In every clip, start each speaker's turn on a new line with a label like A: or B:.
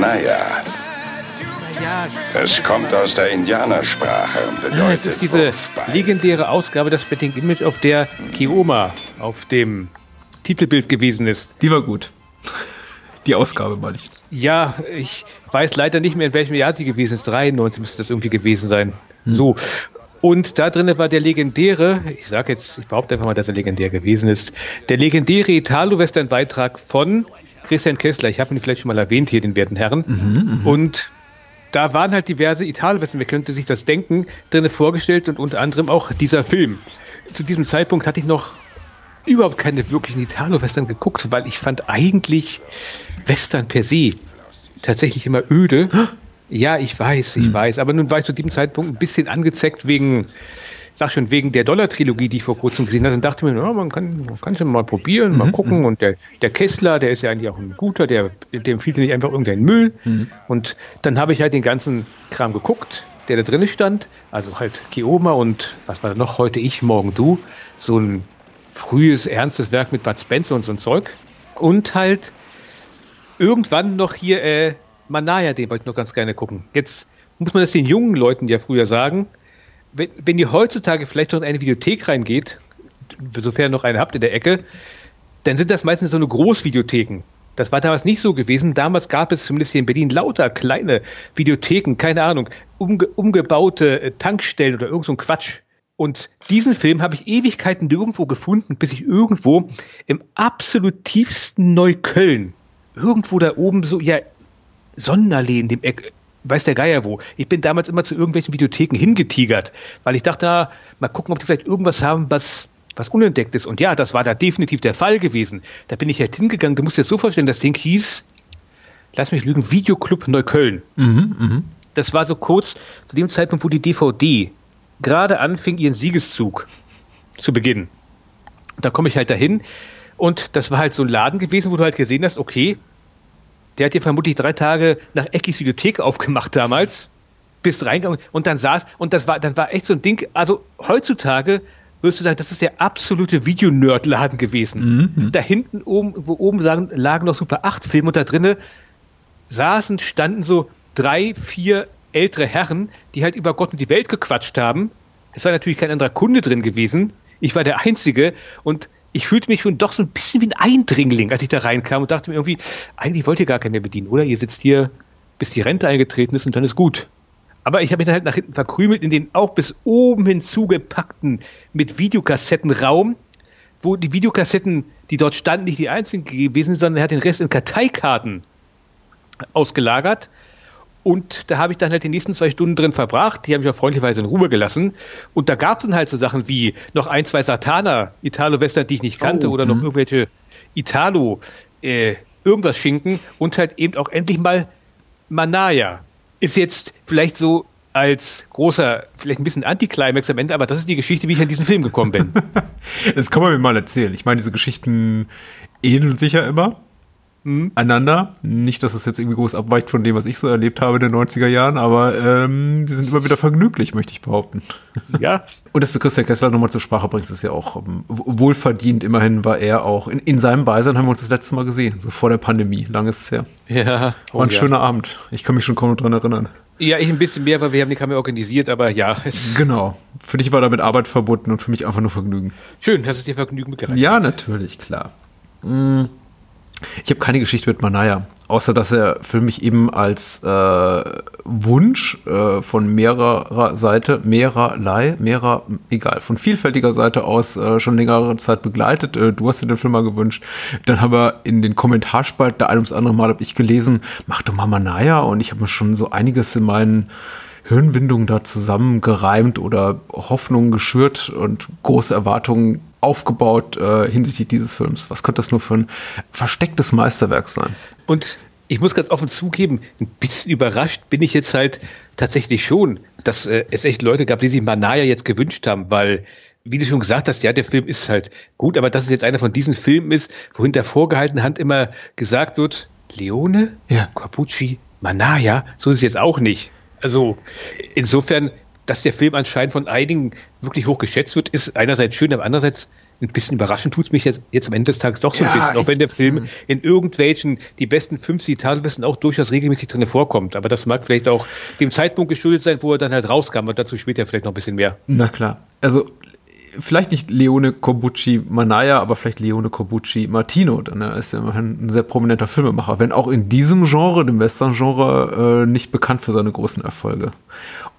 A: Manaya. Es kommt aus der Indianersprache und bedeutet
B: Ja, es ist diese
A: Wurfball.
B: legendäre Ausgabe des Betting Image, auf der Kioma auf dem Titelbild gewesen ist.
C: Die war gut. Die Ausgabe, meine ich.
B: Ja, ich weiß leider nicht mehr, in welchem Jahr die gewesen ist. 93 müsste das irgendwie gewesen sein. So. Und da drinnen war der legendäre, ich sage jetzt, ich behaupte einfach mal, dass er legendär gewesen ist, der legendäre Italo-Western-Beitrag von Christian Kessler. Ich habe ihn vielleicht schon mal erwähnt hier, den werten Herren. Und da waren halt diverse Italo-Western, wer könnte sich das denken, drinnen vorgestellt und unter anderem auch dieser Film. Zu diesem Zeitpunkt hatte ich noch überhaupt keine wirklichen Italo-Western geguckt, weil ich fand eigentlich Western per se tatsächlich immer öde. Ja, ich weiß, ich weiß. Aber nun war ich zu diesem Zeitpunkt ein bisschen angezeckt wegen, sag schon, wegen der Dollar-Trilogie, die ich vor kurzem gesehen hatte und dachte mir, ja, man kann es ja mal probieren, mal gucken. Und der, der Kessler, der ist ja eigentlich auch ein guter, der, dem empfiehlt nicht einfach irgendein Müll. Und dann habe ich halt den ganzen Kram geguckt, der da drin stand. Also halt Kioma und was war da noch? Heute ich, morgen du. So ein frühes, ernstes Werk mit Bud Spencer und so ein Zeug. Und halt irgendwann noch hier äh, Manaya, den wollte ich noch ganz gerne gucken. Jetzt muss man das den jungen Leuten ja früher sagen. Wenn, wenn ihr heutzutage vielleicht noch in eine Videothek reingeht, sofern ihr noch eine habt in der Ecke, dann sind das meistens so eine Großvideotheken. Das war damals nicht so gewesen. Damals gab es zumindest hier in Berlin lauter kleine Videotheken, keine Ahnung, umge umgebaute äh, Tankstellen oder irgend so ein Quatsch. Und diesen Film habe ich Ewigkeiten nirgendwo gefunden, bis ich irgendwo im absolut tiefsten Neukölln, irgendwo da oben so, ja, Sonnenallee in dem Eck, weiß der Geier wo. Ich bin damals immer zu irgendwelchen Videotheken hingetigert, weil ich dachte, mal gucken, ob die vielleicht irgendwas haben, was, was unentdeckt ist. Und ja, das war da definitiv der Fall gewesen. Da bin ich halt hingegangen, du musst dir das so vorstellen, das Ding hieß, lass mich lügen, Videoclub Neukölln. Das war so kurz zu dem Zeitpunkt, wo die DVD gerade anfing, ihren Siegeszug zu beginnen. Und da komme ich halt dahin und das war halt so ein Laden gewesen, wo du halt gesehen hast, okay, der hat dir vermutlich drei Tage nach Eckis Videothek aufgemacht damals, bist reingegangen und dann saß, und das war, dann war echt so ein Ding, also heutzutage wirst du sagen, das ist der absolute Videonerd-Laden gewesen. Da hinten oben, wo oben sagen, lagen noch Super 8 Filme und da drinnen saßen, standen so drei, vier ältere Herren, die halt über Gott und die Welt gequatscht haben. Es war natürlich kein anderer Kunde drin gewesen. Ich war der Einzige und ich fühlte mich schon doch so ein bisschen wie ein Eindringling, als ich da reinkam und dachte mir irgendwie, eigentlich wollt ihr gar keinen mehr bedienen, oder? Ihr sitzt hier, bis die Rente eingetreten ist und dann ist gut. Aber ich habe mich dann halt nach hinten verkrümelt in den auch bis oben hin zugepackten mit Videokassettenraum, wo die Videokassetten, die dort standen, nicht die einzigen gewesen sind, sondern er hat den Rest in Karteikarten ausgelagert. Und da habe ich dann halt die nächsten zwei Stunden drin verbracht. Die habe ich auch freundlicherweise in Ruhe gelassen. Und da gab es dann halt so Sachen wie noch ein, zwei Satana, Italo-Western, die ich nicht kannte,
C: Oh,
B: oder noch irgendwelche Italo, äh, irgendwas Schinken und halt eben auch endlich mal Manaya. Ist jetzt vielleicht so als großer, vielleicht ein bisschen Antiklimax am Ende, aber das ist die Geschichte, wie ich an diesen Film gekommen bin.
C: Das kann man mir mal erzählen. Ich meine, diese Geschichten ähneln sich ja immer einander. Nicht, dass es jetzt irgendwie groß abweicht von dem, was ich so erlebt habe in den 90er Jahren, aber ähm, die sind immer wieder vergnüglich, möchte ich behaupten.
B: ja,
C: Und dass du Christian Kessler nochmal zur Sprache bringst, ist ja auch ähm, wohlverdient. Immerhin war er auch, in, in seinem Beisein haben wir uns das letzte Mal gesehen, so vor der Pandemie. Lang ist es her.
B: ja.
C: War ein
B: Oh, ja.
C: schöner Abend. Ich kann mich schon kaum noch dran erinnern.
B: Ja, ich ein bisschen mehr, weil wir haben die Kamera organisiert, aber ja,
C: Genau. Für dich war damit Arbeit verbunden und für mich einfach nur Vergnügen.
B: schön, dass es dir Vergnügen mitgereicht
C: Ja, natürlich, klar. Mm. Ich habe keine Geschichte mit Manaya, außer dass er für mich eben als äh, Wunsch äh, von mehrerer Seite, mehrerlei, mehrer, egal, von vielfältiger Seite aus äh, schon längere Zeit begleitet. Äh, du hast dir den Film mal gewünscht. Dann haben wir in den Kommentarspalten, da ein ums andere Mal habe ich gelesen, mach doch mal Manaya und ich habe mir schon so einiges in meinen Hirnwindungen da zusammengereimt oder Hoffnungen geschürt und große Erwartungen aufgebaut äh, hinsichtlich dieses Films. Was könnte das nur für ein verstecktes Meisterwerk sein?
B: Und ich muss ganz offen zugeben, ein bisschen überrascht bin ich jetzt halt tatsächlich schon, dass äh, es echt Leute gab, die sich Manaya jetzt gewünscht haben, weil wie du schon gesagt hast, ja, der Film ist halt gut, aber dass es jetzt einer von diesen Filmen ist, wo hinter vorgehaltener Hand immer gesagt wird, Leone, ja. Corbucci, Manaya, so ist es jetzt auch nicht. Also insofern, dass der Film anscheinend von einigen wirklich hoch geschätzt wird, ist einerseits schön, aber andererseits ein bisschen überraschend tut es mich jetzt, jetzt am Ende des Tages doch so ja, ein bisschen, auch wenn der Film hm. in irgendwelchen, die besten fünf Zitatlisten auch durchaus regelmäßig drin vorkommt. Aber das mag vielleicht auch dem Zeitpunkt geschuldet sein, wo er dann halt rauskam und dazu später vielleicht noch ein bisschen mehr.
C: Na klar. Also vielleicht nicht Leone Corbucci Manaya, aber vielleicht Leone Corbucci Martino. Dann er ist ja immerhin ein sehr prominenter Filmemacher, wenn auch in diesem Genre, dem Western-Genre, äh, nicht bekannt für seine großen Erfolge.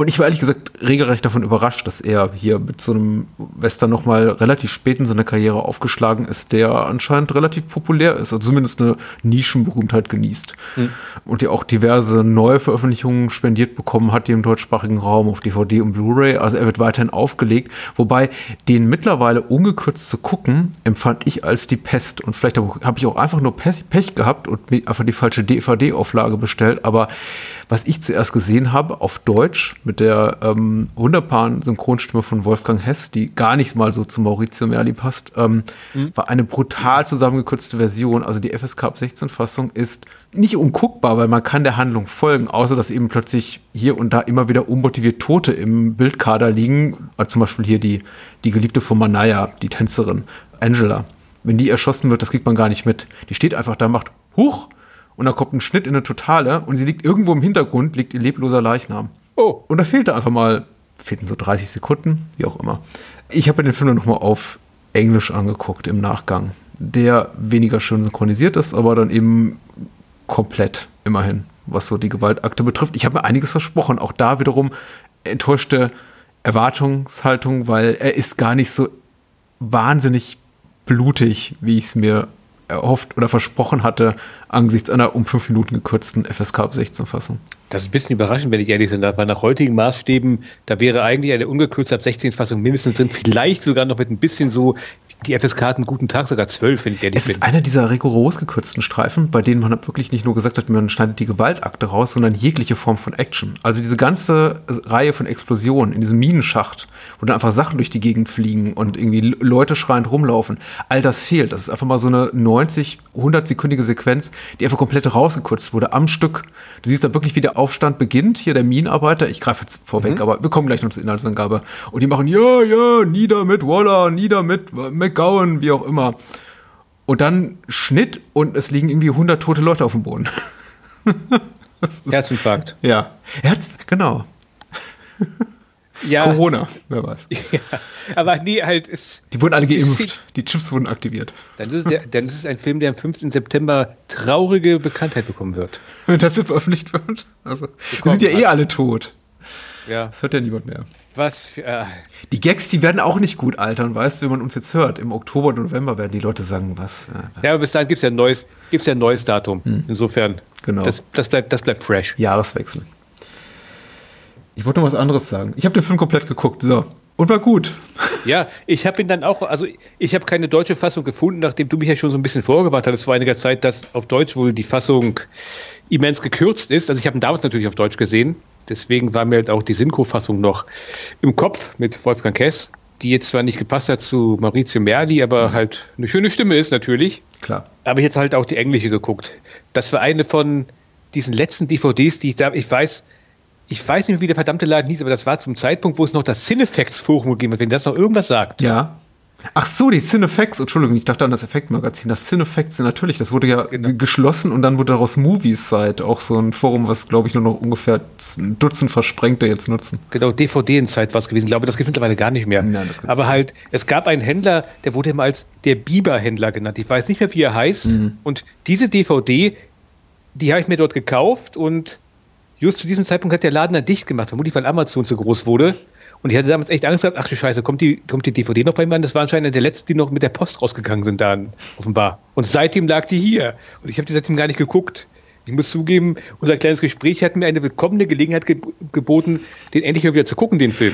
C: Und ich war ehrlich gesagt regelrecht davon überrascht, dass er hier mit so einem Western nochmal relativ spät in seiner Karriere aufgeschlagen ist, der anscheinend relativ populär ist, also zumindest eine Nischenberühmtheit genießt. Mhm. Und der auch diverse neue Veröffentlichungen spendiert bekommen hat, die im deutschsprachigen Raum auf DVD und Blu-ray. Also er wird weiterhin aufgelegt. Wobei den mittlerweile ungekürzt zu gucken, empfand ich als die Pest. Und vielleicht habe ich auch einfach nur Pech, gehabt und einfach die falsche DVD-Auflage bestellt. Aber was ich zuerst gesehen habe auf Deutsch mit der ähm, wunderbaren Synchronstimme von Wolfgang Hess, die gar nicht mal so zu Maurizio Merli passt, ähm, mhm. war eine brutal zusammengekürzte Version. Also die FSK ab 16 Fassung ist nicht unguckbar, weil man kann der Handlung folgen, außer dass eben plötzlich hier und da immer wieder unmotiviert Tote im Bildkader liegen. Also zum Beispiel hier die, die Geliebte von Manaya, die Tänzerin, Angela. Wenn die erschossen wird, das kriegt man gar nicht mit. Die steht einfach da, macht Huch! Und dann kommt ein Schnitt in eine Totale und sie liegt irgendwo im Hintergrund, liegt ihr lebloser Leichnam. Oh. Und da fehlte einfach mal, fehlten so 30 Sekunden, wie auch immer. Ich habe mir den Film dann nochmal auf Englisch angeguckt im Nachgang, der weniger schön synchronisiert ist, aber dann eben komplett immerhin, was so die Gewaltakte betrifft. Ich habe mir einiges versprochen, auch da wiederum enttäuschte Erwartungshaltung, weil er ist gar nicht so wahnsinnig blutig, wie ich es mir erhofft oder versprochen hatte, angesichts einer um fünf Minuten gekürzten FSK ab 16 Fassung.
B: Das ist ein bisschen überraschend, wenn ich ehrlich bin, weil nach heutigen Maßstäben, da wäre eigentlich eine ungekürzte ab 16 Fassung mindestens drin, vielleicht sogar noch mit ein bisschen so die FSK hat einen guten Tag, sogar zwölf, wenn ich
C: ehrlich es bin. Es ist einer dieser rigoros gekürzten Streifen, bei denen man wirklich nicht nur gesagt hat, man schneidet die Gewaltakte raus, sondern jegliche Form von Action. Also diese ganze Reihe von Explosionen in diesem Minenschacht, wo dann einfach Sachen durch die Gegend fliegen und irgendwie Leute schreiend rumlaufen, all das fehlt. Das ist einfach mal so eine 90, 100-sekündige Sequenz, die einfach komplett rausgekürzt wurde am Stück. Du siehst da wirklich, wie der Aufstand beginnt. Hier der Minenarbeiter, ich greife jetzt vorweg, mhm. aber wir kommen gleich noch zur Inhaltsangabe. Und die machen, ja, ja, nieder mit Waller, nieder mit McGowan, wie auch immer. Und dann Schnitt und es liegen irgendwie 100 tote Leute auf dem Boden.
B: Herzinfarkt.
C: Ja, Herz, genau.
B: Ja.
C: Corona, wer weiß. Ja,
B: aber nee, halt ist.
C: Die wurden alle geimpft, die Chips wurden aktiviert.
B: Dann ist, es der, dann ist es ein Film, der am 15. September traurige Bekanntheit bekommen wird.
C: Wenn das so veröffentlicht wird. Also, wir sind ja eh alle tot.
B: Ja.
C: Das hört ja niemand mehr.
B: Was für, äh.
C: Die Gags, die werden auch nicht gut altern, weißt du, wenn man uns jetzt hört. Im Oktober und November werden die Leute sagen, was.
B: Äh, ja, aber bis dahin gibt es ja ein neues, gibt's ja ein neues Datum. Hm. Insofern,
C: genau.
B: das, das, bleibt, das bleibt fresh.
C: Jahreswechsel. Ich wollte noch was anderes sagen. Ich habe den Film komplett geguckt. So. Und war gut.
B: Ja, ich habe ihn dann auch, also ich habe keine deutsche Fassung gefunden, nachdem du mich ja schon so ein bisschen vorgewartet hattest vor einiger Zeit, dass auf Deutsch wohl die Fassung immens gekürzt ist. Also ich habe ihn damals natürlich auf Deutsch gesehen. Deswegen war mir halt auch die Synchro-Fassung noch im Kopf mit Wolfgang Kess, die jetzt zwar nicht gepasst hat zu Maurizio Merli, aber halt eine schöne Stimme ist natürlich.
C: Klar.
B: Aber jetzt halt auch die englische geguckt. Das war eine von diesen letzten DVDs, die ich da, ich weiß, ich weiß nicht wie der verdammte Laden hieß, aber das war zum Zeitpunkt, wo es noch das Cinefacts-Forum gegeben hat, wenn das noch irgendwas sagt.
C: Ja. Ach so, die Cinefacts, Entschuldigung, ich dachte an das Effektmagazin. Das Cinefacts, natürlich, das wurde ja genau. geschlossen und dann wurde daraus Movies Site, auch so ein Forum, was, glaube ich, nur noch ungefähr ein Dutzend Versprengte jetzt nutzen.
B: Genau, DVD-Zeit war es gewesen. Ich glaube, das gibt es mittlerweile gar nicht mehr. Nein, das Aber halt, es gab einen Händler, der wurde immer als der Biber-Händler genannt. Ich weiß nicht mehr, wie er heißt. Mhm. Und diese DVD, die habe ich mir dort gekauft und just zu diesem Zeitpunkt hat der Laden dann dicht gemacht, vermutlich weil Amazon zu groß wurde. Und ich hatte damals echt Angst gehabt, ach du Scheiße, kommt die, kommt die DVD noch bei mir an? Das war anscheinend der letzte, die noch mit der Post rausgegangen sind dann, offenbar. Und seitdem lag die hier. Und ich habe die seitdem gar nicht geguckt. Ich muss zugeben, unser kleines Gespräch hat mir eine willkommene Gelegenheit ge geboten, den endlich mal wieder zu gucken, den Film.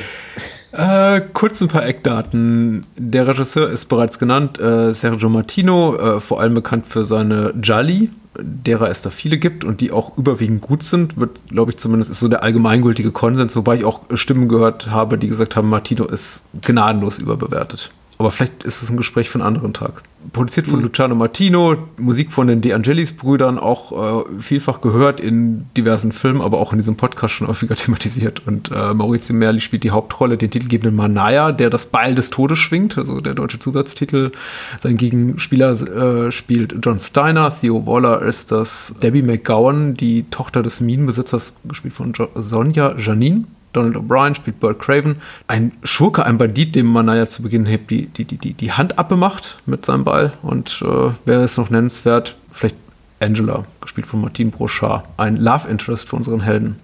C: Äh, kurz ein paar Eckdaten. Der Regisseur ist bereits genannt, äh, Sergio Martino, äh, vor allem bekannt für seine Jolly, derer es da viele gibt und die auch überwiegend gut sind, wird, glaube ich, zumindest ist so der allgemeingültige Konsens, wobei ich auch Stimmen gehört habe, die gesagt haben, Martino ist gnadenlos überbewertet. Aber vielleicht ist es ein Gespräch für einen anderen Tag. Produziert von mhm. Luciano Martino, Musik von den De Angelis-Brüdern, auch äh, vielfach gehört in diversen Filmen, aber auch in diesem Podcast schon häufiger thematisiert. Und äh, Maurizio Merli spielt die Hauptrolle, den titelgebenden Manaya, der das Beil des Todes schwingt, also der deutsche Zusatztitel. Sein Gegenspieler äh, spielt John Steiner, Theo Waller ist das Debbie McGowan, die Tochter des Minenbesitzers, gespielt von jo Sonja Janine. Donald O'Brien spielt Burt Craven. Ein Schurke, ein Bandit, dem man ja zu Beginn hebt, die, die, die, die Hand abgemacht mit seinem Ball. Und äh, wäre es noch nennenswert, vielleicht Angela, gespielt von Martin Brochard. Ein Love Interest für unseren Helden.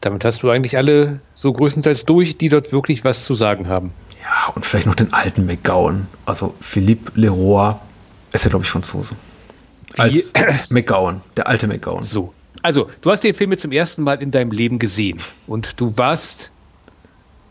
B: Damit hast du eigentlich alle so größtenteils durch, die dort wirklich was zu sagen haben.
C: Ja, und vielleicht noch den alten McGowan. Also Philippe Leroy ist ja, glaube ich, Franzose. Als McGowan, der alte McGowan.
B: So, also, du hast den Film jetzt zum ersten Mal in deinem Leben gesehen und du warst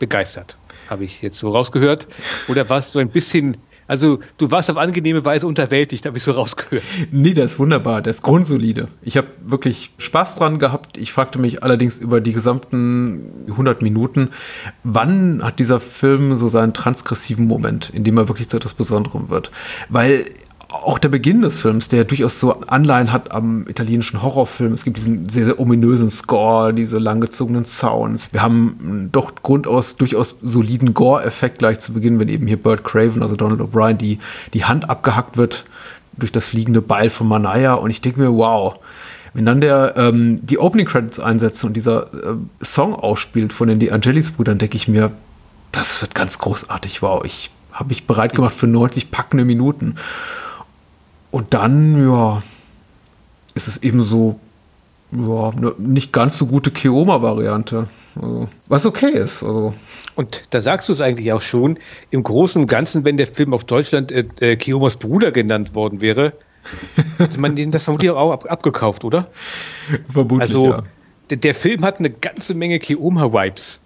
B: begeistert, habe ich jetzt so rausgehört. Oder warst du ein bisschen also du warst auf angenehme Weise unterwältigt, habe ich so rausgehört.
C: Nee, der ist wunderbar, der ist grundsolide. Ich habe wirklich Spaß dran gehabt. Ich fragte mich allerdings über die gesamten 100 Minuten, wann hat dieser Film so seinen transgressiven Moment, in dem er wirklich zu etwas Besonderem wird. Weil auch der Beginn des Films, der durchaus so Anleihen hat am italienischen Horrorfilm. Es gibt diesen sehr, sehr ominösen Score, diese langgezogenen Sounds. Wir haben doch grundaus durchaus soliden Gore-Effekt gleich zu Beginn, wenn eben hier Burt Craven, also Donald O'Brien, die, die Hand abgehackt wird durch das fliegende Beil von Manaya. Und ich denke mir, wow. Wenn dann der ähm, die Opening Credits einsetzt und dieser äh, Song ausspielt von den De Angelis Brüdern, denke ich mir, das wird ganz großartig. Wow, ich habe mich bereit gemacht für 90 packende Minuten. Und dann, ja, ist es eben so, ja, eine nicht ganz so gute Keoma-Variante. Also, was okay ist. Also.
B: Und da sagst du es eigentlich auch schon, im Großen und Ganzen, wenn der Film auf Deutschland äh, äh, Keomas Bruder genannt worden wäre, hätte man den das vermutlich auch ab, abgekauft, oder?
C: Vermutlich,
B: also, ja. Der, der Film hat eine ganze Menge Keoma-Vibes.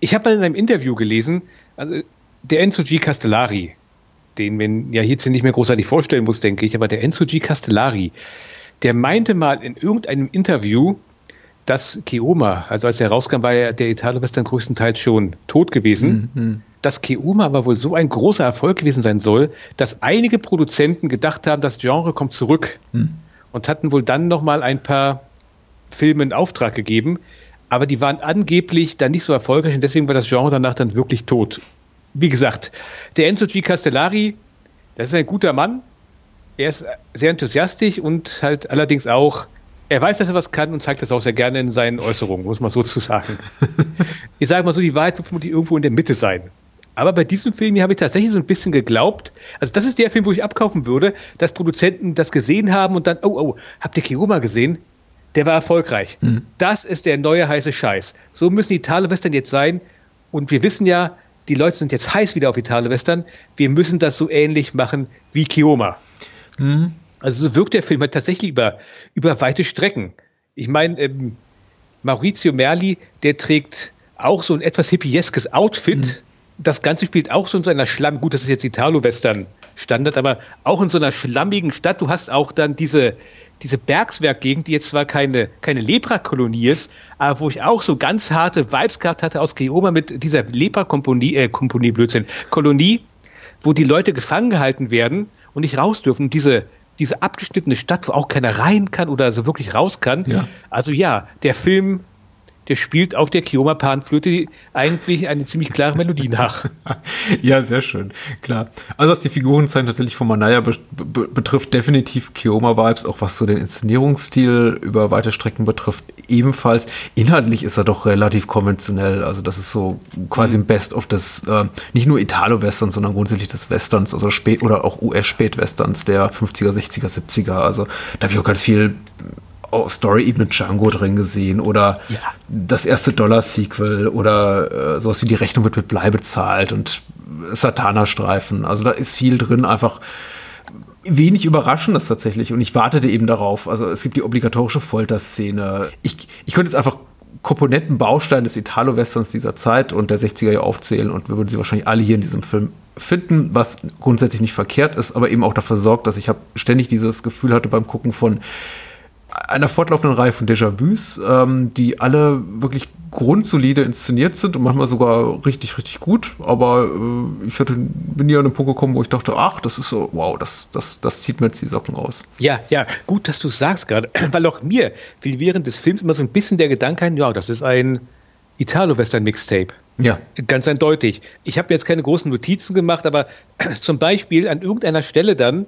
B: Ich habe mal in einem Interview gelesen, also der Enzo G. Castellari, den man ja hierzu nicht mehr großartig vorstellen muss, denke ich, aber der Enzo G. Castellari, der meinte mal in irgendeinem Interview, dass Keoma, also als er rauskam, war ja der Italo-Western größtenteils schon tot gewesen. Mhm. Dass Keoma aber wohl so ein großer Erfolg gewesen sein soll, dass einige Produzenten gedacht haben, das Genre kommt zurück mhm. und hatten wohl dann nochmal ein paar Filme in Auftrag gegeben. Aber die waren angeblich dann nicht so erfolgreich und deswegen war das Genre danach dann wirklich tot wie gesagt, der Enzo G. Castellari, das ist ein guter Mann. Er ist sehr enthusiastisch und halt allerdings auch, er weiß, dass er was kann und zeigt das auch sehr gerne in seinen Äußerungen, muss man so zu sagen. ich sage mal so, die Wahrheit wird vermutlich irgendwo in der Mitte sein. Aber bei diesem Film hier habe ich tatsächlich so ein bisschen geglaubt, also das ist der Film, wo ich abkaufen würde, dass Produzenten das gesehen haben und dann, oh, oh, habt ihr Kiroma gesehen? Der war erfolgreich. Mhm. Das ist der neue heiße Scheiß. So müssen die Italo-Western jetzt sein. Und wir wissen ja, die Leute sind jetzt heiß wieder auf Italo-Western, wir müssen das so ähnlich machen wie Kioma. Mhm. Also so wirkt der Film halt tatsächlich über, über weite Strecken. Ich meine, ähm, Maurizio Merli, der trägt auch so ein etwas hippieskes Outfit. Mhm. Das Ganze spielt auch so in so einer Schlamm, gut, das ist jetzt Italo-Western-Standard, aber auch in so einer schlammigen Stadt. Du hast auch dann diese, diese Bergswerkgegend, die jetzt zwar keine, keine Lepra-Kolonie ist, aber wo ich auch so ganz harte Vibes gehabt hatte aus Geoma mit dieser Lepra-Kompanie, äh, Kompanie, Blödsinn, Kolonie, wo die Leute gefangen gehalten werden und nicht raus dürfen. Diese, diese abgeschnittene Stadt, wo auch keiner rein kann oder so wirklich raus kann. Ja. Also ja, der Film der spielt auf der Kioma Panflöte eigentlich eine ziemlich klare Melodie nach.
C: ja, sehr schön, klar. Also was die Figurenzeichen tatsächlich von Manaya be be betrifft, definitiv Kioma-Vibes, auch was so den Inszenierungsstil über weite Strecken betrifft, ebenfalls. Inhaltlich ist er doch relativ konventionell, also das ist so quasi ein Best-of des, äh, nicht nur Italo-Westerns, sondern grundsätzlich des Westerns, also spät oder auch US-Spätwesterns der 50er, 60er, 70er, also da habe ich auch ganz viel Story-Ebene Django drin gesehen oder ja. das erste Dollar-Sequel oder äh, sowas wie die Rechnung wird mit Blei bezahlt und Satana-Streifen. Also da ist viel drin, einfach wenig Überraschendes tatsächlich und ich wartete eben darauf. Also es gibt die obligatorische Folterszene. Ich, ich könnte jetzt einfach Komponenten, Bausteine des Italo-Westerns dieser Zeit und der 60er Jahre aufzählen und wir würden sie wahrscheinlich alle hier in diesem Film finden, was grundsätzlich nicht verkehrt ist, aber eben auch dafür sorgt, dass ich ständig dieses Gefühl hatte beim Gucken von einer fortlaufenden Reihe von Déjà-vus, ähm, die alle wirklich grundsolide inszeniert sind und manchmal sogar richtig, richtig gut. Aber äh, ich hatte, bin hier an den Punkt gekommen, wo ich dachte, ach, das ist so, wow, das, das, das zieht mir jetzt die Socken aus.
B: Ja, ja, gut, dass du es sagst gerade, weil auch mir fiel während des Films immer so ein bisschen der Gedanke ein, ja, das ist ein Italo-Western-Mixtape.
C: Ja.
B: Ganz eindeutig. Ich habe jetzt keine großen Notizen gemacht, aber zum Beispiel an irgendeiner Stelle dann,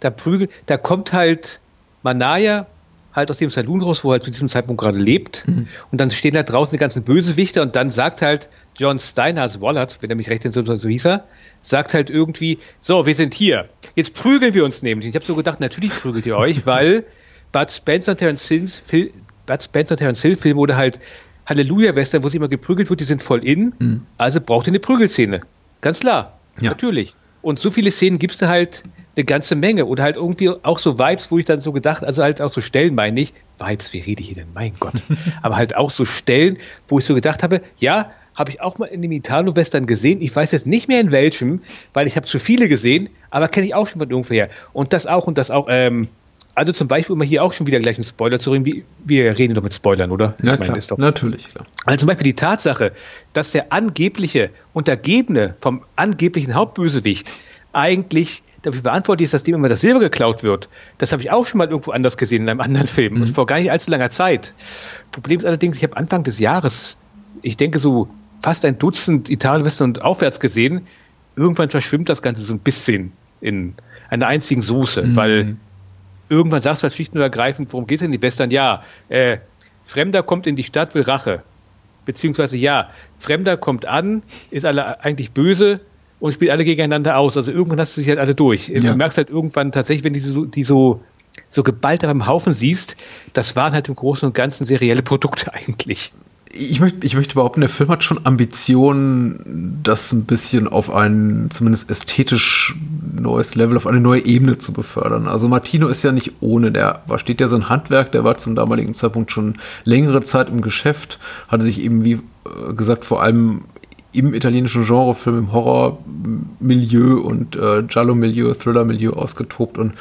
B: da prügelt, da kommt halt Manaya halt aus dem Saloon raus, wo er halt zu diesem Zeitpunkt gerade lebt. Mhm. Und dann stehen da draußen die ganzen Bösewichter und dann sagt halt John Steinhardt Wallert, wenn er mich recht entsinnt, so hieß er, sagt halt irgendwie, so, wir sind hier. Jetzt prügeln wir uns nämlich. Ich habe so gedacht, natürlich prügelt ihr euch, weil Bud Spencer und Terence Hills Film, Bud Spencer und Terence Hill Film oder halt Halleluja-Western, wo sie immer geprügelt wird, die sind voll in. Mhm. Also braucht ihr eine Prügelszene. Ganz klar. Ja. Natürlich. Und so viele Szenen gibt es da halt eine ganze Menge. Oder halt irgendwie auch so Vibes, wo ich dann so gedacht, also halt auch so Stellen meine ich, Vibes, wie rede ich hier denn? Mein Gott. Aber halt auch so Stellen, wo ich so gedacht habe, ja, habe ich auch mal in dem Italo-Western gesehen. Ich weiß jetzt nicht mehr in welchem, weil ich habe zu viele gesehen, aber kenne ich auch schon von irgendwoher. Und das auch und das auch. Ähm, also zum Beispiel, um mal hier auch schon wieder gleich einen Spoiler zu reden, wie, wir reden doch mit Spoilern, oder?
C: Ja, klar, doch, natürlich. Klar.
B: Also zum Beispiel die Tatsache, dass der angebliche Untergebene vom angeblichen Hauptbösewicht eigentlich dafür verantwortlich ist, dass dem immer das Silber geklaut wird. Das habe ich auch schon mal irgendwo anders gesehen in einem anderen Film mhm. und vor gar nicht allzu langer Zeit. Problem ist allerdings, ich habe Anfang des Jahres, ich denke so fast ein Dutzend Italien, Westen und aufwärts gesehen. Irgendwann verschwimmt das Ganze so ein bisschen in einer einzigen Soße, mhm. weil irgendwann sagst du halt schlicht und ergreifend, worum geht es in die Western? Ja, äh, Fremder kommt in die Stadt, will Rache. Beziehungsweise ja, Fremder kommt an, ist alle eigentlich böse, und spielt alle gegeneinander aus. Also irgendwann hast du sich halt alle durch. Ja. Du merkst halt irgendwann tatsächlich, wenn du die so, die so, so geballt am Haufen siehst, das waren halt im Großen und Ganzen serielle Produkte eigentlich.
C: Ich möchte, ich möchte behaupten, der Film hat schon Ambitionen, das ein bisschen auf ein zumindest ästhetisch neues Level, auf eine neue Ebene zu befördern. Also Martino ist ja nicht ohne, der war, steht ja so ein Handwerk, der war zum damaligen Zeitpunkt schon längere Zeit im Geschäft, hatte sich eben, wie äh, gesagt, vor allem im italienischen Genrefilm, im Horror-Milieu und äh, Giallo-Milieu, Thriller-Milieu ausgetobt und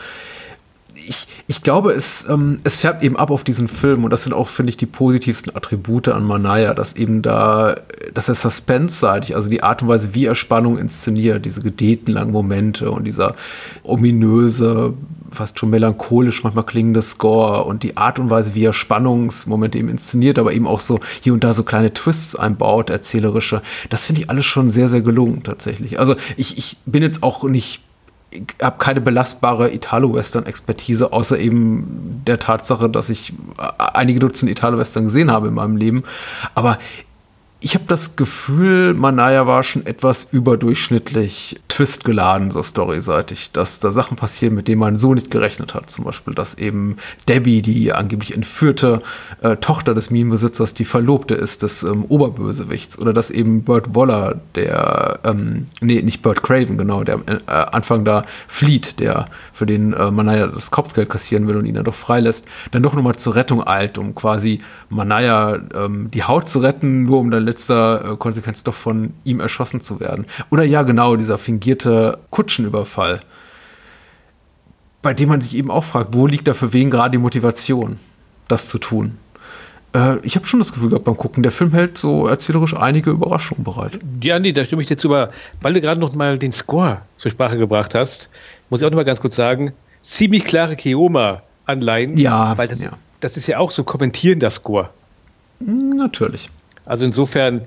C: ich, ich glaube, es, ähm, es färbt eben ab auf diesen Film und das sind auch, finde ich, die positivsten Attribute an Manaya, dass eben da, dass er suspense-seitig, also die Art und Weise, wie er Spannung inszeniert, diese gedehten langen Momente und dieser ominöse, fast schon melancholisch manchmal klingende Score und die Art und Weise, wie er Spannungsmomente eben inszeniert, aber eben auch so hier und da so kleine Twists einbaut, erzählerische, das finde ich alles schon sehr, sehr gelungen tatsächlich. Also ich, ich bin jetzt auch nicht ich habe keine belastbare Italo-Western-Expertise, außer eben der Tatsache, dass ich einige Dutzend Italo-Western gesehen habe in meinem Leben. Aber ich habe das Gefühl, Manaya war schon etwas überdurchschnittlich twistgeladen, so storyseitig, dass da Sachen passieren, mit denen man so nicht gerechnet hat. Zum Beispiel, dass eben Debbie, die angeblich entführte äh, Tochter des Minenbesitzers, die Verlobte ist des ähm, Oberbösewichts. Oder dass eben Burt Waller, der, ähm, nee, nicht Burt Craven, genau, der äh, Anfang da flieht, der für den äh, Manaya das Kopfgeld kassieren will und ihn dann doch freilässt, dann doch nochmal zur Rettung eilt, um quasi Manaya ähm, die Haut zu retten, nur um dann letzter äh, Konsequenz doch von ihm erschossen zu werden. Oder ja, genau, dieser fingierte Kutschenüberfall, bei dem man sich eben auch fragt, wo liegt da für wen gerade die Motivation, das zu tun? Äh, ich habe schon das Gefühl gehabt beim Gucken, der Film hält so erzählerisch einige Überraschungen bereit.
B: Ja, nee, da stimme ich dir zu, aber weil du gerade noch mal den Score zur Sprache gebracht hast, muss ich auch noch mal ganz kurz sagen, ziemlich klare Keoma-Anleihen.
C: Ja,
B: weil das,
C: ja.
B: das ist ja auch so kommentierender Score.
C: Natürlich.
B: Also insofern,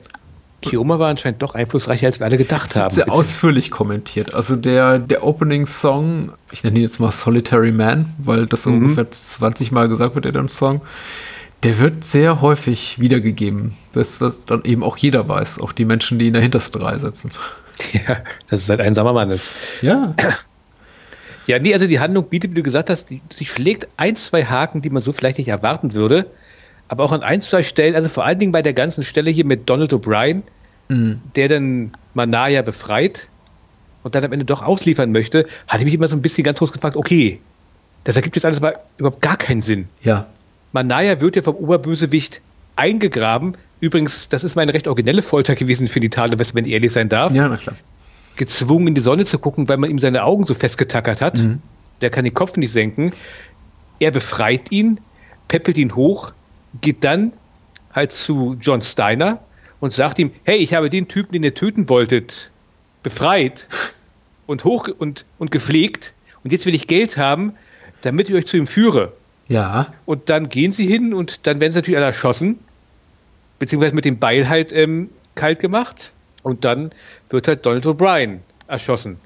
B: Kioma war anscheinend doch einflussreicher, als wir alle gedacht das haben.
C: Sehr ausführlich kommentiert. Also der, der Opening-Song, ich nenne ihn jetzt mal Solitary Man, weil das mhm. ungefähr 20 Mal gesagt wird in dem Song, der wird sehr häufig wiedergegeben, bis das dann eben auch jeder weiß, auch die Menschen, die in der hintersten Reihe sitzen.
B: Ja, dass es halt ein Mann ist.
C: Ja.
B: Ja, nee, also die Handlung bietet, wie du gesagt hast, die, sie schlägt ein, zwei Haken, die man so vielleicht nicht erwarten würde. Aber auch an ein, zwei Stellen, also vor allen Dingen bei der ganzen Stelle hier mit Donald O'Brien, mhm. der dann Manaya befreit. und dann am Ende doch ausliefern möchte, hatte ich mich immer so ein bisschen ganz groß gefragt, okay, das ergibt jetzt alles aber überhaupt gar keinen Sinn.
C: Ja.
B: Manaya wird ja vom Oberbösewicht eingegraben. Übrigens, das ist meine recht originelle Folter gewesen für die Tale, wenn ich ehrlich sein darf.
C: Ja, na klar.
B: Gezwungen in die Sonne zu gucken, weil man ihm seine Augen so festgetackert hat. Mhm. Der kann den Kopf nicht senken. Er befreit ihn, peppelt ihn hoch, geht dann halt zu John Steiner und sagt ihm, hey, ich habe den Typen, den ihr töten wolltet, befreit und hoch und, und gepflegt und jetzt will ich Geld haben, damit ich euch zu ihm führe.
C: Ja.
B: Und dann gehen sie hin und dann werden sie natürlich alle erschossen, beziehungsweise mit dem Beil halt ähm, kalt gemacht und dann wird halt Donald O'Brien erschossen.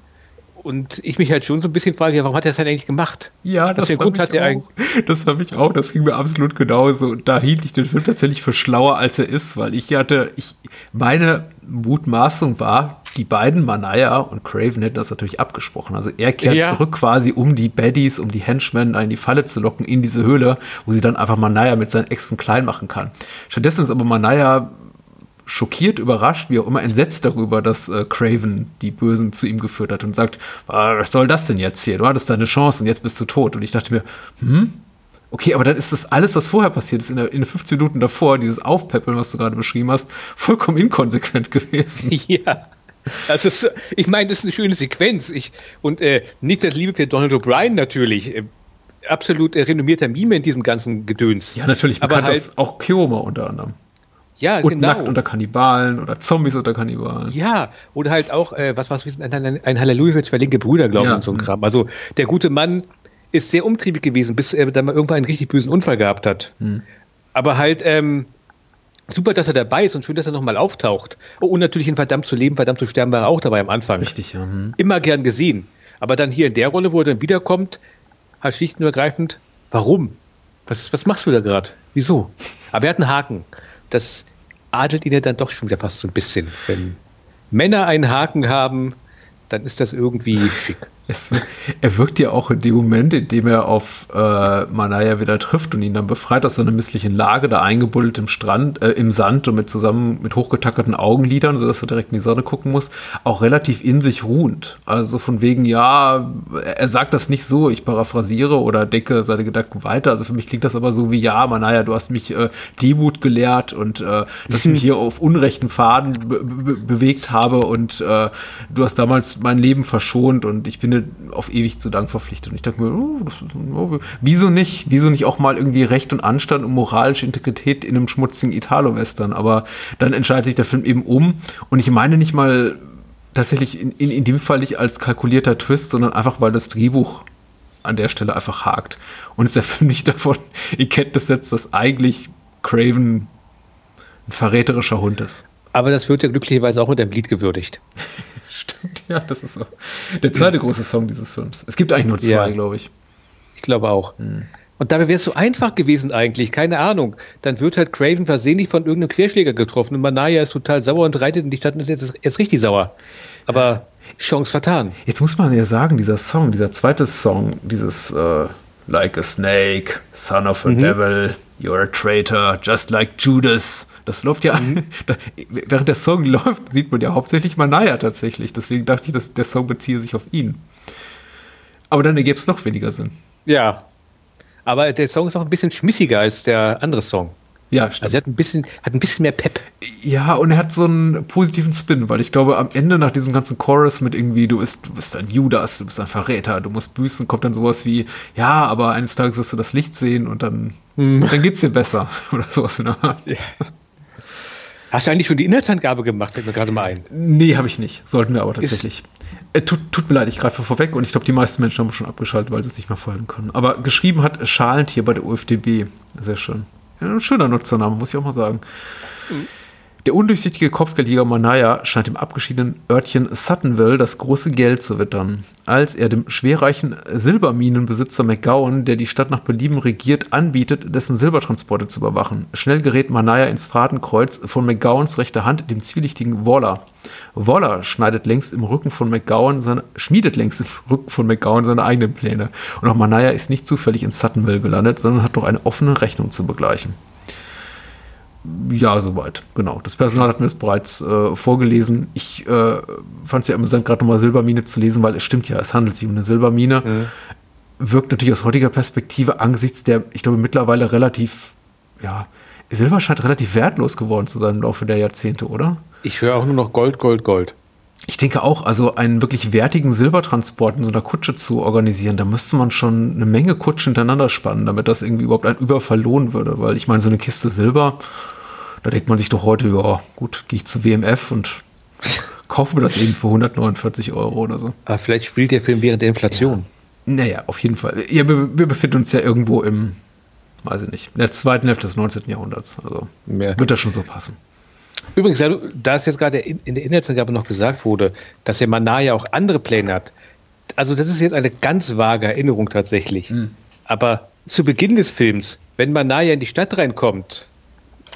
B: Und ich mich halt schon so ein bisschen frage, warum hat er das denn eigentlich gemacht?
C: Ja, das, habe ich, auch. das hab ich auch. Das ging mir absolut genauso. Da hielt ich den Film tatsächlich für schlauer, als er ist, weil ich hatte, ich, meine Mutmaßung war, die beiden, Manaya und Craven, hätten das natürlich abgesprochen. Also er kehrt ja. zurück quasi, um die Baddies, um die Henchmen in die Falle zu locken, in diese Höhle, wo sie dann einfach Manaya mit seinen Exen klein machen kann. Stattdessen ist aber Manaya schockiert, überrascht, wie auch immer entsetzt darüber, dass äh, Craven die Bösen zu ihm geführt hat und sagt, ah, was soll das denn jetzt hier? Du hattest deine Chance und jetzt bist du tot. Und ich dachte mir, hm? Okay, aber dann ist das alles, was vorher passiert ist, in, der, in den 15 Minuten davor, dieses Aufpäppeln, was du gerade beschrieben hast, vollkommen inkonsequent gewesen.
B: Ja. Also, ich meine, das ist eine schöne Sequenz. Ich, und äh, nichts als Liebe für Donald O'Brien natürlich. Äh, absolut äh, renommierter Mime in diesem ganzen Gedöns.
C: Ja, natürlich.
B: Aber halt,
C: auch Kioma unter anderem.
B: Ja,
C: und genau. nackt unter Kannibalen oder Zombies unter Kannibalen.
B: Ja, oder halt auch, äh, was was ein, ein, ein Halleluja für zwei linke Brüder, glaube ich, ja. und so ein Kram. Also der gute Mann ist sehr umtriebig gewesen, bis er dann mal irgendwann einen richtig bösen Unfall gehabt hat. Hm. Aber halt, ähm, super, dass er dabei ist und schön, dass er nochmal auftaucht. Oh, und natürlich in Verdammt zu leben, Verdammt zu sterben war er auch dabei am Anfang.
C: Richtig, ja. Hm.
B: Immer gern gesehen. Aber dann hier in der Rolle, wo er dann wiederkommt, halt schlicht und ergreifend, warum? Was, was machst du da gerade? Wieso? Aber er hat einen Haken. Das adelt ihn ja dann doch schon wieder fast so ein bisschen. Wenn Männer einen Haken haben, dann ist das irgendwie schick.
C: Es, er wirkt ja auch in dem Moment, in dem er auf äh, Manaya wieder trifft und ihn dann befreit aus seiner misslichen Lage, da eingebuddelt im Strand, äh, im Sand und mit zusammen mit hochgetackerten Augenlidern, sodass er direkt in die Sonne gucken muss, auch relativ in sich ruhend. Also von wegen, ja, er sagt das nicht so, ich paraphrasiere oder decke seine Gedanken weiter. Also für mich klingt das aber so wie, ja, Manaya, du hast mich äh, Demut gelehrt und äh, dass ich mich hier auf unrechten Faden be be bewegt habe und äh, du hast damals mein Leben verschont und ich bin auf ewig zu Dank verpflichtet. Und ich dachte mir, oh, das, oh, wieso nicht? Wieso nicht auch mal irgendwie Recht und Anstand und moralische Integrität in einem schmutzigen Italo-Western? Aber dann entscheidet sich der Film eben um. Und ich meine nicht mal tatsächlich in, in, in dem Fall nicht als kalkulierter Twist, sondern einfach, weil das Drehbuch an der Stelle einfach hakt. Und es der Film nicht davon in Kenntnis setzt, dass eigentlich Craven ein verräterischer Hund ist.
B: Aber das wird ja glücklicherweise auch mit einem Lied gewürdigt.
C: Stimmt, ja, das ist so. Der zweite große Song dieses Films. Es gibt eigentlich nur zwei, ja. glaube ich.
B: Ich glaube auch. Hm. Und dabei wäre es so einfach gewesen eigentlich, keine Ahnung. Dann wird halt Craven versehentlich von irgendeinem Querschläger getroffen und Manaya ist total sauer und reitet in die Stadt und ist jetzt erst richtig sauer. Aber Chance vertan.
C: Jetzt muss man ja sagen, dieser Song, dieser zweite Song, dieses äh, Like a Snake, Son of a mhm. Devil, You're a Traitor, Just like Judas. Das läuft ja, mhm. während der Song läuft, sieht man ja hauptsächlich Manaya tatsächlich. Deswegen dachte ich, dass der Song beziehe sich auf ihn. Aber dann ergibt es noch weniger Sinn.
B: Ja. Aber der Song ist auch ein bisschen schmissiger als der andere Song.
C: Ja, stimmt.
B: Also er hat ein bisschen, hat ein bisschen mehr Pep.
C: Ja, und er hat so einen positiven Spin, weil ich glaube, am Ende nach diesem ganzen Chorus mit irgendwie, du bist, du bist ein Judas, du bist ein Verräter, du musst büßen, kommt dann sowas wie, ja, aber eines Tages wirst du das Licht sehen und dann, hm. dann geht's dir besser. Oder sowas in der Art. Ja.
B: Hast du eigentlich schon die Inhaltsangabe gemacht, fällt mir gerade mal ein?
C: Nee, habe ich nicht. Sollten wir aber tatsächlich. Äh, tut, tut, mir leid, ich greife vorweg und ich glaube, die meisten Menschen haben schon abgeschaltet, weil sie es nicht mehr folgen können. Aber geschrieben hat Schalentier bei der UFDB. Sehr schön. Ja, ein schöner Nutzername, muss ich auch mal sagen. Mhm. Der undurchsichtige Kopfgeldjäger Manaya scheint im abgeschiedenen Örtchen Suttonville das große Geld zu wittern. Als er dem schwerreichen Silberminenbesitzer McGowan, der die Stadt nach Belieben regiert, anbietet, dessen Silbertransporte zu überwachen. Schnell gerät Manaya ins Fadenkreuz von McGowans rechter Hand, dem zwielichtigen Waller. Waller schneidet längst im Rücken von McGowan seine, schmiedet längst im Rücken von McGowan seine eigenen Pläne. Und auch Manaya ist nicht zufällig in Suttonville gelandet, sondern hat noch eine offene Rechnung zu begleichen Ja, soweit, genau. Das Personal hat mir das bereits äh, vorgelesen. Ich äh, fand es ja amüsant, gerade nochmal Silbermine zu lesen, weil es stimmt ja, es handelt sich um eine Silbermine. Mhm. Wirkt natürlich aus heutiger Perspektive angesichts der, ich glaube, mittlerweile relativ, ja, Silber scheint relativ wertlos geworden zu sein im Laufe der Jahrzehnte, oder?
B: Ich höre auch nur noch Gold, Gold, Gold.
C: Ich denke auch, also einen wirklich wertigen Silbertransport in so einer Kutsche zu organisieren, da müsste man schon eine Menge Kutschen hintereinander spannen, damit das irgendwie überhaupt ein Überfall lohnen würde. Weil ich meine, so eine Kiste Silber, da denkt man sich doch heute, ja, gut, gehe ich zu WMF und kaufe mir das eben für 149 Euro oder so.
B: Aber vielleicht spielt der Film während der Inflation.
C: Ja. Naja, auf jeden Fall. Ja, wir, wir befinden uns ja irgendwo im, weiß ich nicht, in der zweiten Hälfte des 19. Jahrhunderts. Also ja. wird das schon so passen.
B: Übrigens, da es jetzt gerade in der Inhaltsangabe noch gesagt wurde, dass der Manaya auch andere Pläne hat. Also das ist jetzt eine ganz vage Erinnerung tatsächlich. Mhm. Aber zu Beginn des Films, wenn Manaya in die Stadt reinkommt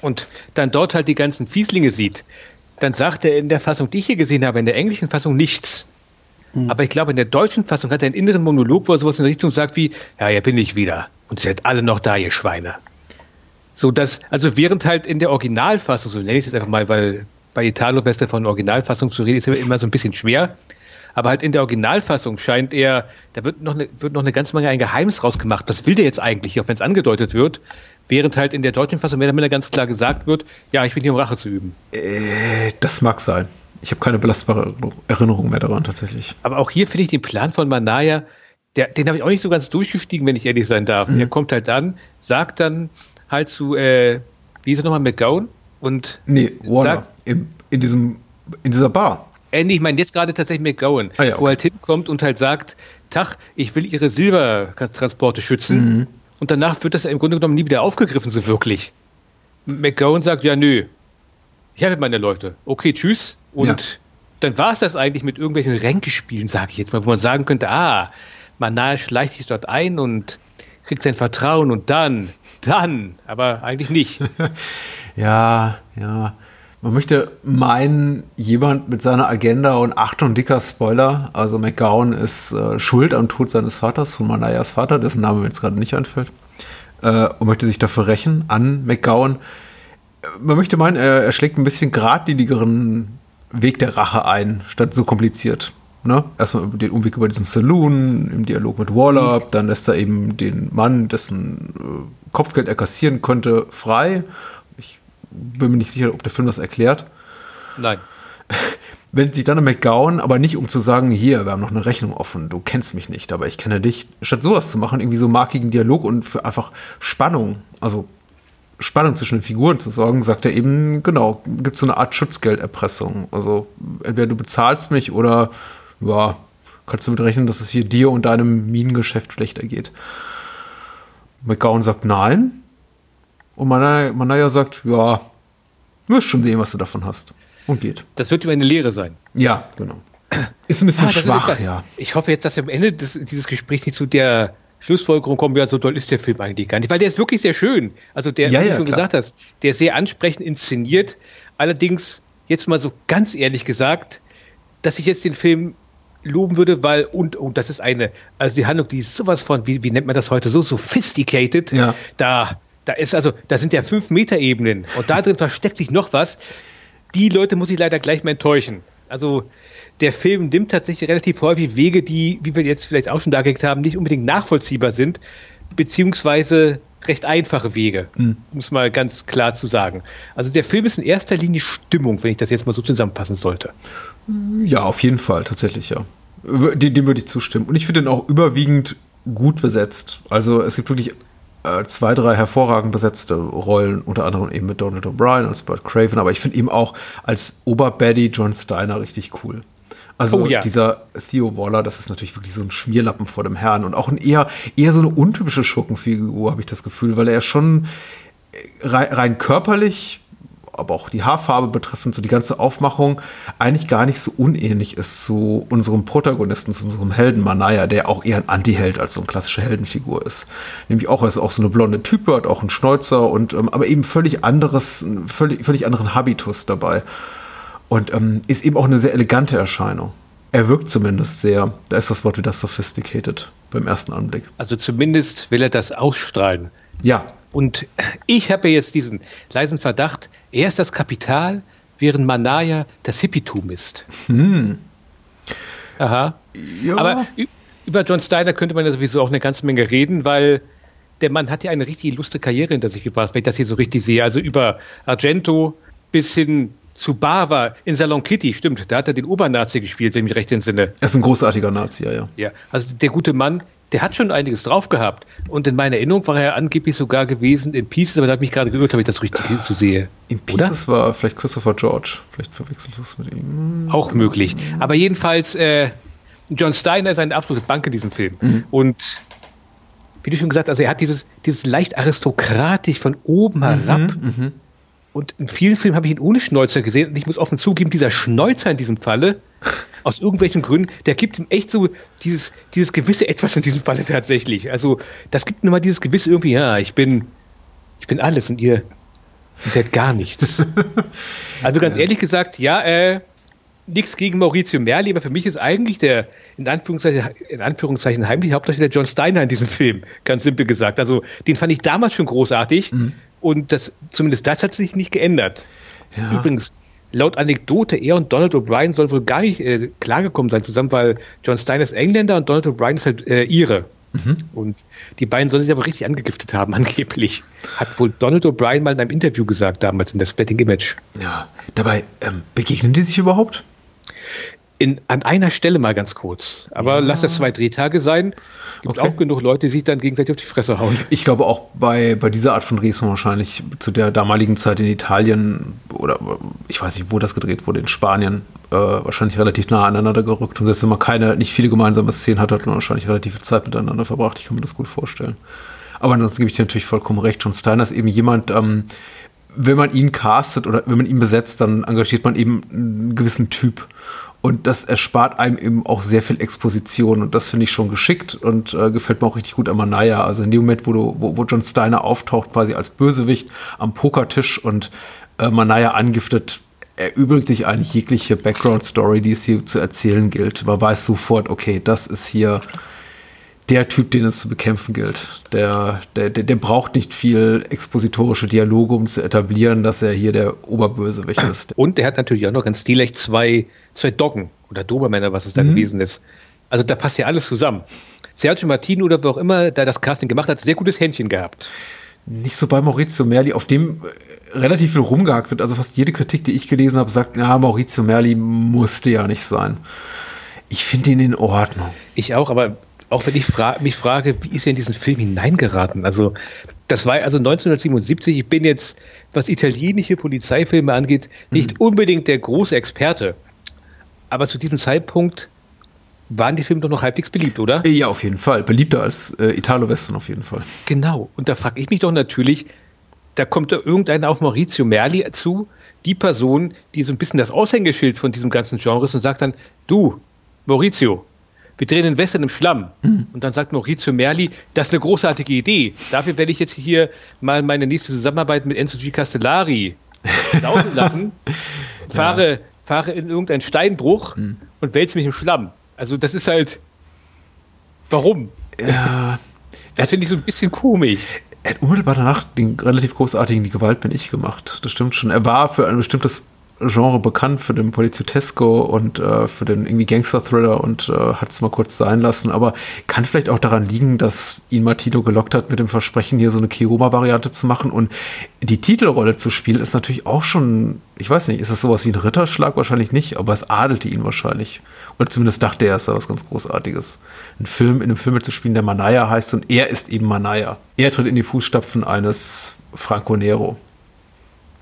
B: und dann dort halt die ganzen Fieslinge sieht, dann sagt er in der Fassung, die ich hier gesehen habe, in der englischen Fassung nichts. Mhm. Aber ich glaube, in der deutschen Fassung hat er einen inneren Monolog, wo er sowas in Richtung sagt wie, ja, hier bin ich wieder. Und ihr seid alle noch da, ihr Schweine. So dass, also während halt in der Originalfassung, so nenne ich es jetzt einfach mal, weil bei Italo-Western von Originalfassung zu reden, ist immer so ein bisschen schwer. Aber halt in der Originalfassung scheint er, da wird noch, eine, wird noch eine ganze Menge ein Geheimnis rausgemacht. Was will der jetzt eigentlich, auch wenn es angedeutet wird? Während halt in der deutschen Fassung mehr oder weniger ganz klar gesagt wird, ja, ich bin hier, um Rache zu üben.
C: Äh, das mag sein. Ich habe keine belastbare Erinnerung mehr daran tatsächlich.
B: Aber auch hier finde ich den Plan von Manaya, der, den habe ich auch nicht so ganz durchgestiegen, wenn ich ehrlich sein darf. Mhm. Er kommt halt an, sagt dann, halt zu, äh, wie ist er nochmal, McGowan? Und
C: nee, Warner. Sagt, in, in, diesem, in dieser Bar.
B: Äh, nee, ich meine jetzt gerade tatsächlich McGowan, ah, ja, okay. wo halt hinkommt und halt sagt, Tach, ich will ihre Silbertransporte schützen. Mhm. Und danach wird das im Grunde genommen nie wieder aufgegriffen, so wirklich. McGowan sagt, ja, nö, ich habe meine Leute. Okay, tschüss. Und ja. dann war es das eigentlich mit irgendwelchen Ränkespielen, sage ich jetzt mal, wo man sagen könnte, ah, man schleicht sich dort ein und kriegt sein Vertrauen und dann, dann, aber eigentlich nicht.
C: ja, ja. Man möchte meinen, jemand mit seiner Agenda und Achtung, dicker Spoiler, also McGowan ist äh, schuld am Tod seines Vaters, von Manayas Vater, dessen Name mir jetzt gerade nicht einfällt, äh, und möchte sich dafür rächen an McGowan. Man möchte meinen, er, er schlägt ein bisschen geradlinigeren Weg der Rache ein, statt so kompliziert. Ne? Erstmal den Umweg über diesen Saloon, im Dialog mit Waller, mhm. dann lässt er eben den Mann, dessen äh, Kopfgeld er kassieren könnte, frei. Ich bin mir nicht sicher, ob der Film das erklärt.
B: Nein.
C: Wendet sich dann an McGowan, aber nicht um zu sagen, hier, wir haben noch eine Rechnung offen, du kennst mich nicht, aber ich kenne dich. Statt sowas zu machen, irgendwie so markigen Dialog und für einfach Spannung, also Spannung zwischen den Figuren zu sorgen, sagt er eben, genau, gibt so eine Art Schutzgelderpressung. Also entweder du bezahlst mich oder ja, kannst du mit rechnen, dass es hier dir und deinem Minengeschäft schlechter geht. McGowan sagt nein. Und Manaya, Manaya sagt, ja, du wirst schon sehen, was du davon hast. Und geht.
B: Das wird ihm eine Lehre sein.
C: Ja, genau. Ist ein bisschen ah, schwach, ja.
B: Ich hoffe jetzt, dass wir am Ende des, dieses Gesprächs nicht zu der Schlussfolgerung kommen, ja, so toll ist der Film eigentlich gar nicht. Weil der ist wirklich sehr schön. Also der, ja, wie du schon klar. gesagt hast, der ist sehr ansprechend inszeniert. Allerdings, jetzt mal so ganz ehrlich gesagt, dass ich jetzt den Film loben würde, weil, und, und das ist eine, also die Handlung, die ist sowas von, wie, wie nennt man das heute, so sophisticated, ja. da, da ist also, da sind ja fünf Meter Ebenen und da drin versteckt sich noch was. Die Leute muss ich leider gleich mal enttäuschen. Also, der Film nimmt tatsächlich relativ häufig Wege, die, wie wir jetzt vielleicht auch schon dargelegt haben, nicht unbedingt nachvollziehbar sind, beziehungsweise recht einfache Wege, mhm. um es mal ganz klar zu sagen. Also der Film ist in erster Linie Stimmung, wenn ich das jetzt mal so zusammenfassen sollte.
C: Ja, auf jeden Fall, tatsächlich, ja. Dem, dem würde ich zustimmen. Und ich finde ihn auch überwiegend gut besetzt. Also es gibt wirklich äh, zwei, drei hervorragend besetzte Rollen, unter anderem eben mit Donald O'Brien als Bert Craven, aber ich finde eben auch als Oberbaddy John Steiner richtig cool. Also oh, ja. dieser Theo Waller, das ist natürlich wirklich so ein Schmierlappen vor dem Herrn und auch ein eher, eher so eine untypische Schurkenfigur, habe ich das Gefühl, weil er schon rein, rein körperlich aber auch die Haarfarbe betreffend, so die ganze Aufmachung, eigentlich gar nicht so unähnlich ist zu unserem Protagonisten, zu unserem Helden Manaya, der auch eher ein Anti-Held als so eine klassische Heldenfigur ist. Nämlich auch, er ist auch so eine blonde Type, hat auch einen Schnäuzer und, ähm, aber eben völlig anderes, völlig, völlig anderen Habitus dabei. Und ähm, ist eben auch eine sehr elegante Erscheinung. Er wirkt zumindest sehr, da ist das Wort wieder sophisticated beim ersten Anblick.
B: Also zumindest will er das ausstrahlen.
C: Ja,
B: Und ich habe jetzt diesen leisen Verdacht, er ist das Kapital, während Manaya das Hippietum ist. Hm. Aha. Ja. Aber über John Steiner könnte man ja sowieso auch eine ganze Menge reden, weil der Mann hat ja eine richtig lustige Karriere hinter sich gebracht, wenn ich das hier so richtig sehe. Also über Argento bis hin zu Bava in Salon Kitty, stimmt, da hat er den Obernazi gespielt, wenn ich mich recht entsinne.
C: Er ist ein großartiger Nazi, ja, ja.
B: Ja, also der gute Mann, der hat schon einiges drauf gehabt. Und in meiner Erinnerung war er angeblich sogar gewesen in Pieces, aber da habe ich mich gerade geirrt, ob ich das richtig so sehe.
C: In Pieces Oder? war vielleicht Christopher George. Vielleicht verwechselst du es mit ihm.
B: Auch möglich. Aber jedenfalls, äh, John Steiner ist eine absolute Bank in diesem Film. Mhm. Und wie du schon gesagt hast, also er hat dieses, dieses leicht aristokratisch von oben mhm, herab. Mhm, und in vielen Filmen habe ich ihn ohne Schnäuzer gesehen. Und ich muss offen zugeben, dieser Schnäuzer in diesem Falle, aus irgendwelchen Gründen, der gibt ihm echt so dieses, dieses gewisse Etwas in diesem Falle tatsächlich. Also, das gibt nur mal dieses gewisse irgendwie, ja, ich bin, ich bin alles und ihr, ihr seid gar nichts. also ganz ja. ehrlich gesagt, ja, äh, nichts gegen Maurizio Merli, aber für mich ist eigentlich der, in Anführungszeichen, in Anführungszeichen heimliche Hauptdarsteller John Steiner in diesem Film, ganz simpel gesagt. Also, den fand ich damals schon großartig. Mhm. Und das, zumindest das hat sich nicht geändert. Ja. Übrigens, laut Anekdote, er und Donald O'Brien sollen wohl gar nicht äh, klargekommen sein zusammen, weil John Steiner ist Engländer und Donald O'Brien ist halt äh, Ire. Mhm. Und die beiden sollen sich aber richtig angegiftet haben, angeblich. Hat wohl Donald O'Brien mal in einem Interview gesagt, damals in der Splitting Image.
C: Ja, dabei ähm, begegnen die sich überhaupt?
B: In, an einer Stelle mal ganz kurz. Aber ja. lass das zwei Drehtage sein. Gibt okay. auch genug Leute, die sich dann gegenseitig auf die Fresse hauen.
C: Ich glaube auch bei, bei dieser Art von Drehs wahrscheinlich zu der damaligen Zeit in Italien oder ich weiß nicht, wo das gedreht wurde, in Spanien, äh, wahrscheinlich relativ nah aneinander gerückt. Und selbst wenn man keine, nicht viele gemeinsame Szenen hat, hat man wahrscheinlich relativ viel Zeit miteinander verbracht. Ich kann mir das gut vorstellen. Aber ansonsten gebe ich dir natürlich vollkommen recht. John Steiner ist eben jemand, ähm, wenn man ihn castet oder wenn man ihn besetzt, dann engagiert man eben einen gewissen Typ. Und das erspart einem eben auch sehr viel Exposition. Und das finde ich schon geschickt und äh, gefällt mir auch richtig gut an Manaya. Also in dem Moment, wo, du, wo, wo John Steiner auftaucht, quasi als Bösewicht am Pokertisch und äh, Manaya angiftet, erübrigt sich eigentlich jegliche Background-Story, die es hier zu erzählen gilt. Man weiß sofort, okay, das ist hier der Typ, den es zu bekämpfen gilt. Der, der, der, der, braucht nicht viel expositorische Dialoge, um zu etablieren, dass er hier der Oberbösewicht ist.
B: Und er hat natürlich auch noch in Stilecht zwei, zwei Doggen oder Dobermänner, was es da mhm. gewesen ist. Also da passt ja alles zusammen. Sergio Martino oder wer auch immer da das Casting gemacht hat, sehr gutes Händchen gehabt.
C: Nicht so bei Maurizio Merli, auf dem äh, relativ viel rumgehakt wird. Also fast jede Kritik, die ich gelesen habe, sagt, ja, Maurizio Merli musste ja nicht sein. Ich finde ihn in Ordnung.
B: Ich auch, aber auch wenn ich fra mich frage, wie ist er in diesen Film hineingeraten? Also, das war also 1977. Ich bin jetzt, was italienische Polizeifilme angeht, nicht mhm. unbedingt der große Experte. Aber zu diesem Zeitpunkt waren die Filme doch noch halbwegs beliebt, oder?
C: Ja, auf jeden Fall. Beliebter als äh, Italo-Western auf jeden Fall.
B: Genau. Und da frage ich mich doch natürlich, da kommt da irgendeiner auf Maurizio Merli zu, die Person, die so ein bisschen das Aushängeschild von diesem ganzen Genre ist und sagt dann, du, Maurizio, wir drehen den Western im Schlamm. Mhm. Und dann sagt Maurizio Merli, das ist eine großartige Idee. Dafür werde ich jetzt hier mal meine nächste Zusammenarbeit mit Enzo G. Castellari sausen lassen, fahre, ja. fahre in irgendeinen Steinbruch mhm. und wälze mich im Schlamm. Also das ist halt, warum? Ja. Das finde ich so ein bisschen komisch.
C: Er hat unmittelbar danach den relativ großartigen Die Gewalt bin ich gemacht. Das stimmt schon. Er war für ein bestimmtes Genre bekannt für den Poliziottesco und äh, für den irgendwie Gangster-Thriller und äh, hat es mal kurz sein lassen. Aber kann vielleicht auch daran liegen, dass ihn Martino gelockt hat mit dem Versprechen, hier so eine Kiroma-Variante zu machen. Und die Titelrolle zu spielen ist natürlich auch schon, ich weiß nicht, ist das sowas wie ein Ritterschlag? Wahrscheinlich nicht, aber es adelte ihn wahrscheinlich. Oder zumindest dachte er, es sei was ganz Großartiges. Ein Film, in einem Film mitzuspielen, der Manaya heißt und er ist eben Manaya. Er tritt in die Fußstapfen eines Franco Nero.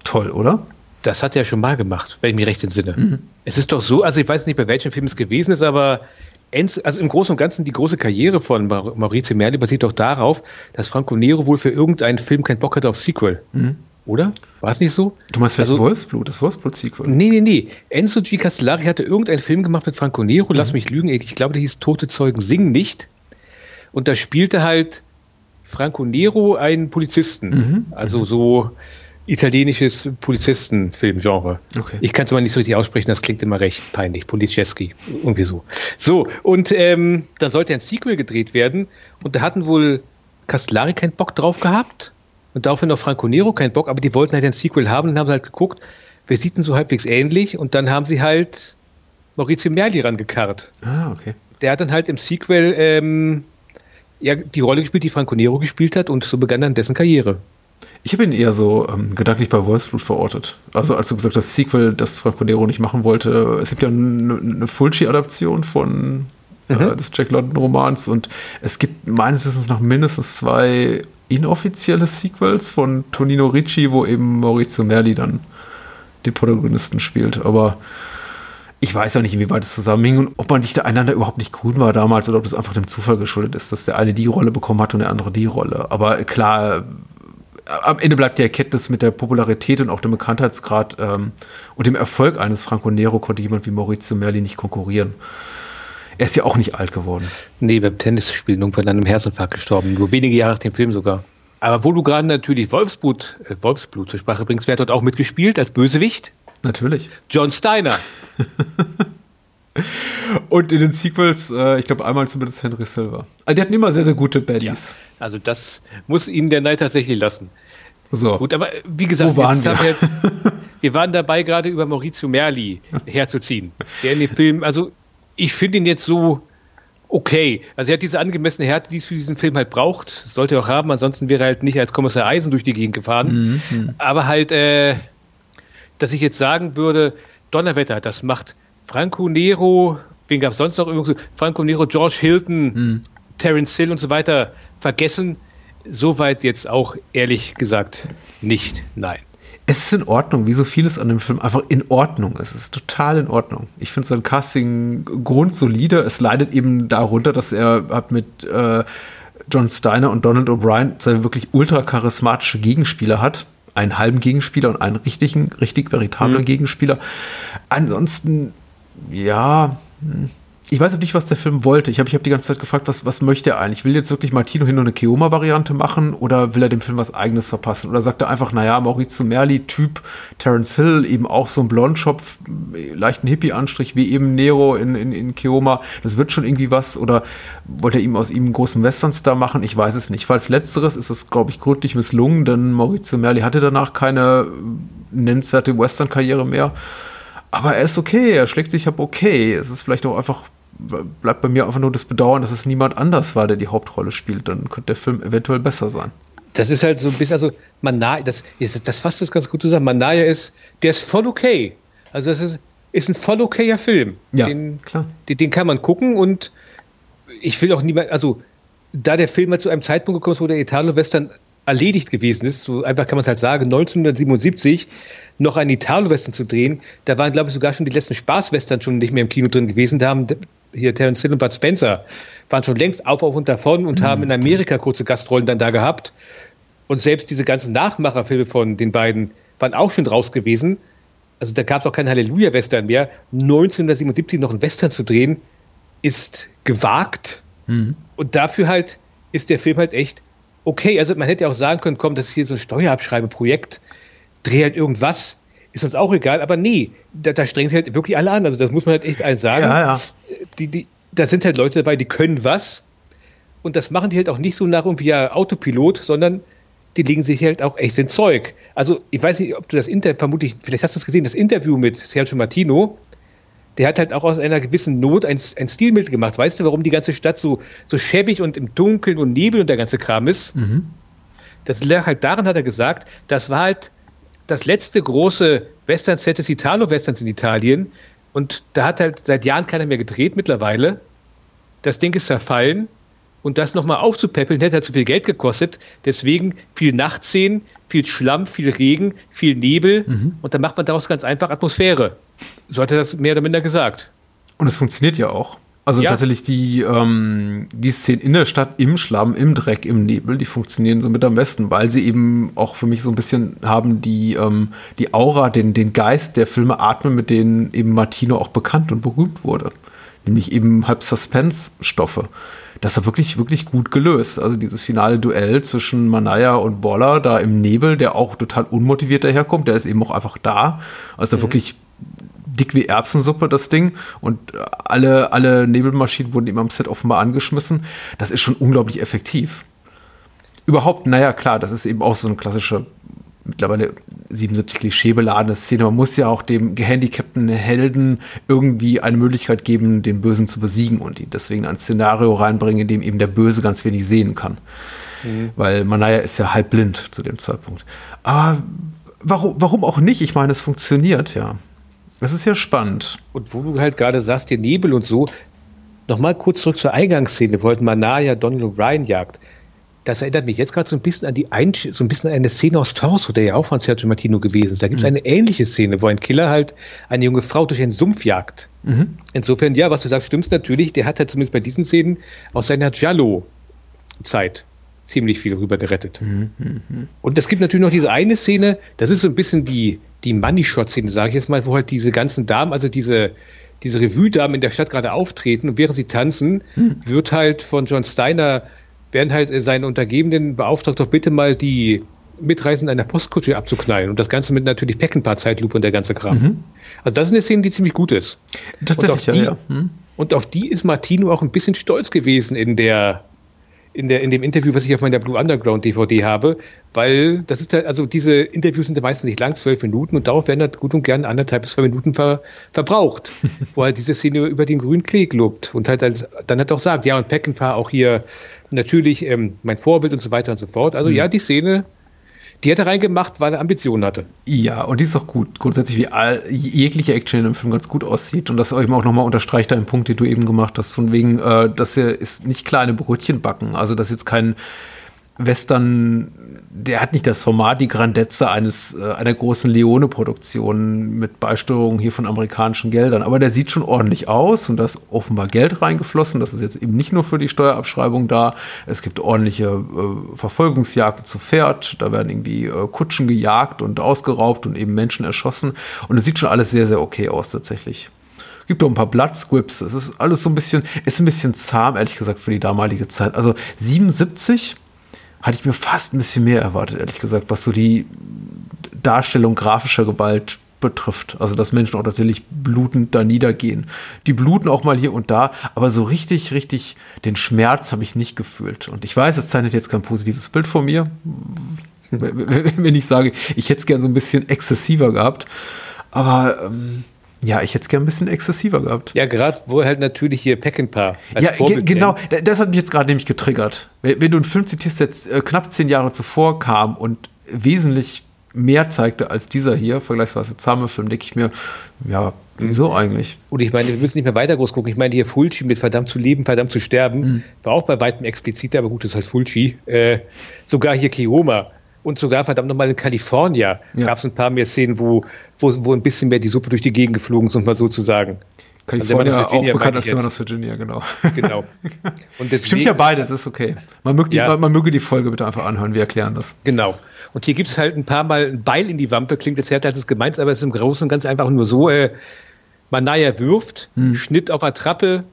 C: Toll, oder?
B: Das hat er schon mal gemacht, wenn ich mich recht entsinne. Mhm. Es ist doch so, also ich weiß nicht, bei welchem Film es gewesen ist, aber also im Großen und Ganzen die große Karriere von Maurizio Merli basiert doch darauf, dass Franco Nero wohl für irgendeinen Film keinen Bock hatte auf Sequel. Mhm. Oder? War es nicht so?
C: Du meinst also, Wolfsblut, das Wolfsblut-Sequel?
B: Nee, nee, nee. Enzo G. Castellari hatte irgendeinen Film gemacht mit Franco Nero, mhm. lass mich lügen, ich glaube, der hieß Tote Zeugen singen nicht. Und da spielte halt Franco Nero einen Polizisten. Mhm. Also so italienisches Polizistenfilmgenre. Okay. Ich kann es aber nicht so richtig aussprechen, das klingt immer recht peinlich. Policeski, irgendwie so. So, und ähm, da sollte ein Sequel gedreht werden und da hatten wohl Castellari keinen Bock drauf gehabt Und daraufhin auch Franco Nero keinen Bock, aber die wollten halt ein Sequel haben und haben halt geguckt, wer sieht denn so halbwegs ähnlich? Und dann haben sie halt Maurizio Merli rangekarrt.
C: Ah, okay.
B: Der hat dann halt im Sequel ähm, ja, die Rolle gespielt, die Franco Nero gespielt hat und so begann dann dessen Karriere.
C: Ich habe ihn eher so ähm, gedanklich bei Wolfsblut verortet. Also als du gesagt hast, das Sequel, das Franco Nero nicht machen wollte. Es gibt ja eine, eine Fulci-Adaption von äh, mhm. äh, des Jack London-Romans und es gibt meines Wissens noch mindestens zwei inoffizielle Sequels von Tonino Ricci, wo eben Maurizio Merli dann den Protagonisten spielt. Aber ich weiß ja nicht, inwieweit es zusammenhing und ob man sich da einander überhaupt nicht grün war damals oder ob das einfach dem Zufall geschuldet ist, dass der eine die Rolle bekommen hat und der andere die Rolle. Aber klar, am Ende bleibt die Erkenntnis mit der Popularität und auch dem Bekanntheitsgrad ähm, und dem Erfolg eines Franco Nero konnte jemand wie Maurizio Merli nicht konkurrieren. Er ist ja auch nicht alt geworden.
B: Nee, beim Tennisspielen irgendwann an einem Herzinfarkt gestorben. Nur wenige Jahre nach dem Film sogar. Aber wo du gerade natürlich Wolfsblut, äh, Wolfsblut zur Sprache bringst, wer hat dort auch mitgespielt als Bösewicht?
C: Natürlich.
B: John Steiner.
C: Und in den Sequels, äh, ich glaube einmal zumindest Henry Silver. Also die hatten immer sehr, sehr gute Baddies.
B: Ja, also das muss ihnen der Neid tatsächlich lassen.
C: So.
B: Gut, aber wie gesagt,
C: Wo waren wir?
B: jetzt, wir waren dabei, gerade über Maurizio Merli herzuziehen. Der in dem Film, also ich finde ihn jetzt so okay. Also er hat diese angemessene Härte, die es für diesen Film halt braucht. Sollte er auch haben, ansonsten wäre er halt nicht als Kommissar Eisen durch die Gegend gefahren. Mhm. Aber halt, äh, dass ich jetzt sagen würde, Donnerwetter, das macht Franco Nero, wen gab es sonst noch? Franco Nero, George Hilton, mhm. Terence Hill und so weiter vergessen. Soweit jetzt auch ehrlich gesagt nicht. Nein.
C: Es ist in Ordnung, wie so vieles an dem Film einfach in Ordnung. Es ist total in Ordnung. Ich finde sein Casting grundsolide. Es leidet eben darunter, dass er hat mit äh, John Steiner und Donald O'Brien zwei wirklich ultra charismatische Gegenspieler hat. Einen halben Gegenspieler und einen richtigen, richtig veritablen mhm. Gegenspieler. Ansonsten ja, hm. ich weiß nicht, was der Film wollte. Ich habe ich hab die ganze Zeit gefragt, was, was möchte er eigentlich? Will jetzt wirklich Martino hin und eine Keoma-Variante machen oder will er dem Film was Eigenes verpassen? Oder sagt er einfach, naja, Maurizio Merli, Typ Terence Hill, eben auch so ein Blondschopf, leichten Hippie-Anstrich wie eben Nero in, in, in Keoma, das wird schon irgendwie was? Oder wollte er ihm aus ihm einen großen Westernstar machen? Ich weiß es nicht. Falls letzteres ist es, glaube ich, gründlich misslungen, denn Maurizio Merli hatte danach keine nennenswerte Western-Karriere mehr. Aber er ist okay, er schlägt sich ab okay. Es ist vielleicht auch einfach, bleibt bei mir einfach nur das Bedauern, dass es niemand anders war, der die Hauptrolle spielt. Dann könnte der Film eventuell besser sein.
B: Das ist halt so ein bisschen, also Manaya, das, das fasst das ganz gut zusammen. Manaya ist, der ist voll okay. Also das ist, ist ein voll okayer Film.
C: Ja,
B: den,
C: klar.
B: Den, den kann man gucken und ich will auch niemand, also da der Film halt zu einem Zeitpunkt gekommen ist, wo der Italo-Western erledigt gewesen ist, so einfach kann man es halt sagen, 1977 noch einen Italo-Western zu drehen, da waren, glaube ich, sogar schon die letzten Spaß-Western schon nicht mehr im Kino drin gewesen. Da haben hier Terence Hill und Bud Spencer waren schon längst auf, auf und davon und mhm. haben in Amerika kurze Gastrollen dann da gehabt. Und selbst diese ganzen Nachmacherfilme von den beiden waren auch schon draus gewesen. Also da gab es auch keinen Halleluja-Western mehr. 1977 noch einen Western zu drehen, ist gewagt. Mhm. Und dafür halt ist der Film halt echt okay, also man hätte ja auch sagen können, komm, das ist hier so ein Steuerabschreibeprojekt, dreh halt irgendwas, ist uns auch egal, aber nee, da, da strengen sie halt wirklich alle an, also das muss man halt echt eins sagen.
C: Ja, ja.
B: Die, die, da sind halt Leute dabei, die können was und das machen die halt auch nicht so nach irgendwie ja Autopilot, sondern die legen sich halt auch echt ins Zeug. Also ich weiß nicht, ob du das Interview, vermutlich, vielleicht hast du es gesehen, das Interview mit Sergio Martino, der hat halt auch aus einer gewissen Not ein, ein Stilmittel gemacht. Weißt du, warum die ganze Stadt so, so schäbig und im Dunkeln und Nebel und der ganze Kram ist? Mhm. Das lag halt daran, hat er gesagt, das war halt das letzte große Western-Set des Italo-Westerns in Italien. Und da hat halt seit Jahren keiner mehr gedreht mittlerweile. Das Ding ist zerfallen. Und das nochmal aufzupäppeln, hätte halt zu viel Geld gekostet. Deswegen viel Nachtszenen, viel Schlamm, viel Regen, viel Nebel. Mhm. Und dann macht man daraus ganz einfach Atmosphäre. So hat er das mehr oder minder gesagt.
C: Und es funktioniert ja auch. Also ja. tatsächlich die, ähm, die Szenen in der Stadt im Schlamm, im Dreck, im Nebel, die funktionieren so mit am besten, weil sie eben auch für mich so ein bisschen haben die, ähm, die Aura, den, den Geist der Filme atmen, mit denen eben Martino auch bekannt und berühmt wurde. Nämlich eben halb Suspense-Stoffe. Das war wirklich, wirklich gut gelöst. Also dieses finale Duell zwischen Manaya und Boller da im Nebel, der auch total unmotiviert daherkommt, der ist eben auch einfach da. Also mhm. wirklich dick wie Erbsensuppe, das Ding. Und alle, alle Nebelmaschinen wurden ihm am Set offenbar angeschmissen. Das ist schon unglaublich effektiv. Überhaupt, naja, klar, das ist eben auch so eine klassische, mittlerweile 77 klischeebeladene Szene. Man muss ja auch dem gehandicapten Helden irgendwie eine Möglichkeit geben, den Bösen zu besiegen und ihn deswegen ein Szenario reinbringen, in dem eben der Böse ganz wenig sehen kann. Mhm. Weil Manaya ist ja halb blind zu dem Zeitpunkt. Aber warum, warum auch nicht? Ich meine, es funktioniert ja. Das ist ja spannend.
B: Und wo du halt gerade sagst, der Nebel und so, nochmal kurz zurück zur Eingangsszene, wo halt Manaya Donald O'Brien jagt. Das erinnert mich jetzt gerade so ein bisschen an die Einsch so ein bisschen an eine Szene aus Torso, der ja auch von Sergio Martino gewesen ist. Da gibt es mhm. eine ähnliche Szene, wo ein Killer halt eine junge Frau durch einen Sumpf jagt. Mhm. Insofern, ja, was du sagst, stimmt natürlich. Der hat halt zumindest bei diesen Szenen aus seiner Giallo-Zeit ziemlich viel rüber gerettet. Mhm, mhm. Und es gibt natürlich noch diese eine Szene, das ist so ein bisschen die, die Money-Shot-Szene, sage ich jetzt mal, wo halt diese ganzen Damen, also diese, diese Revue-Damen in der Stadt gerade auftreten und während sie tanzen, mhm. wird halt von John Steiner, werden halt seine Untergebenen beauftragt, doch bitte mal die Mitreisenden einer Postkutsche abzuknallen und das Ganze mit natürlich Peckenpaar-Zeitlupe und der ganze Kram. Mhm. Also das ist eine Szene, die ziemlich gut ist.
C: Tatsächlich,
B: und
C: die, ja. ja.
B: Und auf die ist Martino auch ein bisschen stolz gewesen in der in, der, in dem Interview, was ich auf meiner Blue Underground DVD habe, weil das ist halt, also diese Interviews sind ja meistens nicht lang, zwölf Minuten und darauf werden halt gut und gern anderthalb bis zwei Minuten ver, verbraucht, wo halt diese Szene über den grünen Klee lobt und halt als, dann halt auch sagt, ja und Peckinpah auch hier natürlich ähm, mein Vorbild und so weiter und so fort. Also mhm. ja, die Szene die hat er reingemacht, weil er Ambitionen hatte.
C: Ja, und die ist auch gut. Grundsätzlich, wie all, jegliche Action in dem Film ganz gut aussieht. Und das eben auch nochmal unterstreicht deinen Punkt, den du eben gemacht hast, von wegen, äh, dass er ist nicht kleine Brötchen backen. Also, das ist jetzt kein Western, der hat nicht das Format, die Grandezza eines äh, einer großen Leone-Produktion mit Beisteuerung hier von amerikanischen Geldern. Aber der sieht schon ordentlich aus und da ist offenbar Geld reingeflossen. Das ist jetzt eben nicht nur für die Steuerabschreibung da. Es gibt ordentliche äh, Verfolgungsjagden zu Pferd. Da werden irgendwie äh, Kutschen gejagt und ausgeraubt und eben Menschen erschossen. Und es sieht schon alles sehr, sehr okay aus tatsächlich gibt auch ein paar Blood-Squips. Es ist alles so ein bisschen, ist ein bisschen zahm, ehrlich gesagt, für die damalige Zeit. Also 77 hatte ich mir fast ein bisschen mehr erwartet, ehrlich gesagt, was so die Darstellung grafischer Gewalt betrifft. Also, dass Menschen auch tatsächlich blutend da niedergehen. Die bluten auch mal hier und da, aber so richtig, richtig den Schmerz habe ich nicht gefühlt. Und ich weiß, es zeichnet jetzt kein positives Bild von mir. Wenn ich sage, ich hätte es gerne so ein bisschen exzessiver gehabt. Aber ähm, ja, ich hätte es gerne ein bisschen exzessiver gehabt.
B: Ja, gerade wo halt natürlich hier Peckinpah
C: als Ja, genau. Das hat mich jetzt gerade nämlich getriggert. Wenn, wenn, du einen Film zitierst, der jetzt äh, knapp zehn Jahre zuvor kam und wesentlich mehr zeigte als dieser hier, vergleichsweise zahme Film, denke ich mir, ja, wieso eigentlich?
B: Und ich meine, wir müssen nicht mehr weiter groß gucken. Ich meine, hier Fulci mit verdammt zu leben, verdammt zu sterben, mhm. war auch bei weitem expliziter, aber gut, das ist halt Fulci. Äh, sogar hier Kioma und sogar verdammt nochmal in Kalifornien ja. gab es ein paar mehr Szenen, wo, wo, wo ein bisschen mehr die Suppe durch die Gegend geflogen ist, um mal so zu sagen.
C: Kalifornien also auch bekannt als Mann aus Virginia, genau.
B: Genau.
C: Und deswegen, Stimmt ja beides, ist okay. Man möge, die, ja. man, möge die Folge bitte einfach anhören, wir erklären das.
B: Genau. Und hier gibt es halt ein paar Mal ein Beil in die Wampe, klingt jetzt härter als es gemeint ist, aber es ist im Großen und ganz einfach nur so, äh, Manaya wirft, hm. Schnitt auf der Trappe,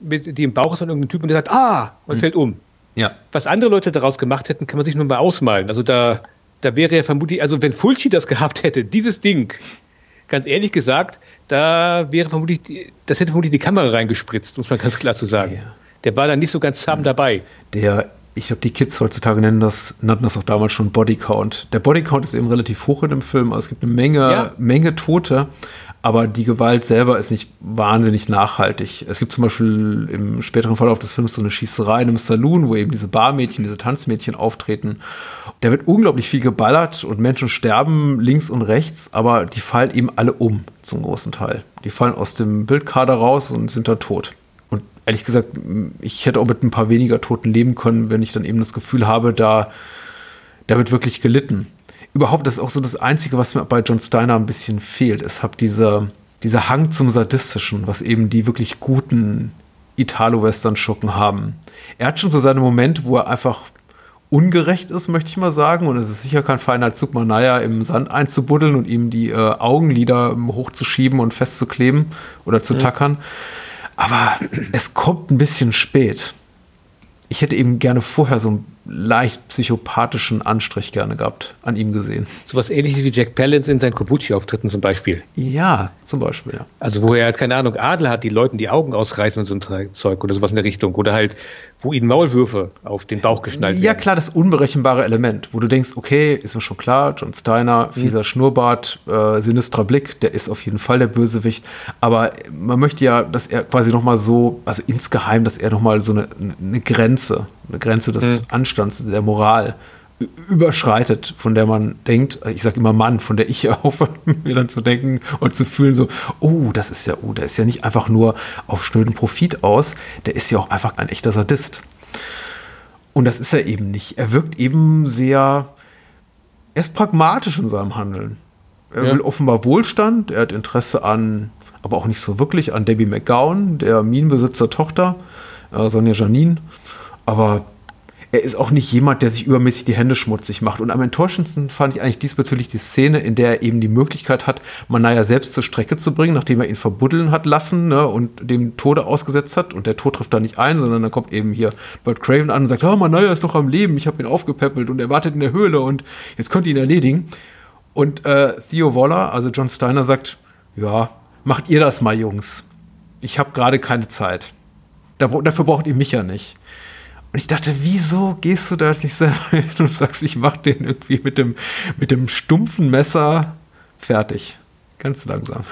B: mit, die im Bauch ist von irgendeinem Typ und der sagt, ah, und hm. fällt um. Ja. Was andere Leute daraus gemacht hätten, kann man sich nur mal ausmalen. Also da, da wäre ja vermutlich, also wenn Fulci das gehabt hätte, dieses Ding, ganz ehrlich gesagt, da wäre vermutlich, das hätte vermutlich die Kamera reingespritzt, muss man ganz klar zu sagen. Ja. Der war dann nicht so ganz zahm dabei.
C: Der, ich glaube, die Kids heutzutage nennen das, nannten das auch damals schon Bodycount. Der Bodycount ist eben relativ hoch in dem Film, also es gibt eine Menge, ja. Menge Tote aber die Gewalt selber ist nicht wahnsinnig nachhaltig. Es gibt zum Beispiel im späteren Verlauf des Films so eine Schießerei in einem Saloon, wo eben diese Barmädchen, diese Tanzmädchen auftreten. Da wird unglaublich viel geballert und Menschen sterben links und rechts, aber die fallen eben alle um zum großen Teil. Die fallen aus dem Bildkader raus und sind dann tot. Und ehrlich gesagt, ich hätte auch mit ein paar weniger Toten leben können, wenn ich dann eben das Gefühl habe, da, da wird wirklich gelitten überhaupt, das ist auch so das Einzige, was mir bei John Steiner ein bisschen fehlt. Es hat dieser, dieser Hang zum Sadistischen, was eben die wirklich guten Italo-Western-Schurken haben. Er hat schon so seine Momente, wo er einfach ungerecht ist, möchte ich mal sagen. Und es ist sicher kein feiner Zug, Manaya im Sand einzubuddeln und ihm die äh, Augenlider hochzuschieben und festzukleben oder zu tackern. Aber es kommt ein bisschen spät. Ich hätte eben gerne vorher so ein leicht psychopathischen Anstrich gerne gehabt, an ihm gesehen.
B: So was ähnliches wie Jack Palance in seinen Kobuchi-Auftritten zum Beispiel.
C: Ja, zum Beispiel, ja.
B: Also wo er halt, keine Ahnung, Adler hat, die Leuten die Augen ausreißen und so ein Zeug oder sowas in der Richtung. Oder halt, wo ihnen Maulwürfe auf den Bauch geschnallt werden.
C: Ja, klar, das unberechenbare Element, wo du denkst, okay, ist mir schon klar, John Steiner, mhm. fieser mhm. Schnurrbart, äh, sinistrer Blick, der ist auf jeden Fall der Bösewicht. Aber man möchte ja, dass er quasi nochmal so, also insgeheim, dass er nochmal so eine, eine Grenze, eine Grenze des mhm. Anstands, der Moral überschreitet, von der man denkt, ich sage immer Mann, von der ich hoffe, mir dann zu denken und zu fühlen, so, oh, das ist ja, oh, der ist ja nicht einfach nur auf schnöden Profit aus, der ist ja auch einfach ein echter Sadist. Und das ist er eben nicht. Er wirkt eben sehr, er ist pragmatisch in seinem Handeln. Er ja. will offenbar Wohlstand, er hat Interesse an, aber auch nicht so wirklich, an Debbie McGowan, der Minenbesitzer Tochter, äh, Sonja Janine. Aber er ist auch nicht jemand, der sich übermäßig die Hände schmutzig macht. Und am enttäuschendsten fand ich eigentlich diesbezüglich die Szene, in der er eben die Möglichkeit hat, Manaya selbst zur Strecke zu bringen, nachdem er ihn verbuddeln hat lassen ne, und dem Tode ausgesetzt hat. Und der Tod trifft da nicht ein, sondern dann kommt eben hier Bert Craven an und sagt, oh, Manaya ist doch am Leben, ich habe ihn aufgepäppelt und er wartet in der Höhle und jetzt könnt ihr ihn erledigen. Und äh, Theo Waller, also John Steiner, sagt, ja, macht ihr das mal, Jungs. Ich habe gerade keine Zeit. dafür braucht ihr mich ja nicht. Und ich dachte, wieso gehst du da jetzt nicht selber hin und sagst, ich mach den irgendwie mit dem, mit dem stumpfen Messer fertig. Ganz langsam.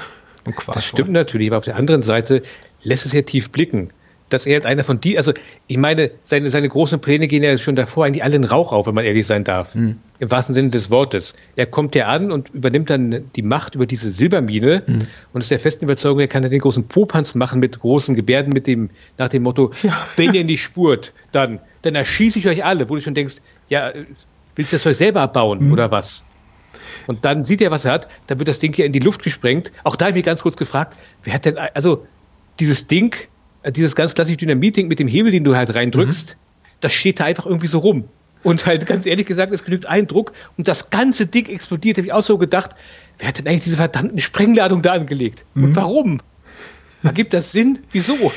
B: das stimmt natürlich, aber auf der anderen Seite lässt es ja tief blicken dass er einer von die, also ich meine, seine, seine großen Pläne gehen ja schon davor eigentlich alle in Rauch auf, wenn man ehrlich sein darf. Mhm. Im wahrsten Sinne des Wortes. Er kommt ja an und übernimmt dann die Macht über diese Silbermine mhm. und ist der festen Überzeugung, er kann dann den großen Popanz machen mit großen Gebärden, mit dem, nach dem Motto, ja. wenn ihr nicht spurt, dann, dann erschieße ich euch alle, wo du schon denkst, ja, willst du das Zeug selber abbauen mhm. oder was? Und dann sieht er, was er hat, dann wird das Ding hier in die Luft gesprengt. Auch da habe ich mich ganz kurz gefragt, wer hat denn, also dieses Ding dieses ganz klassische Dynamiting mit dem Hebel, den du halt reindrückst, mhm. das steht da einfach irgendwie so rum. Und halt ganz ehrlich gesagt, es genügt Eindruck und das ganze Ding explodiert. Habe ich auch so gedacht, wer hat denn eigentlich diese verdammten Sprengladung da angelegt? Mhm. Und warum? Ergibt das Sinn? Wieso?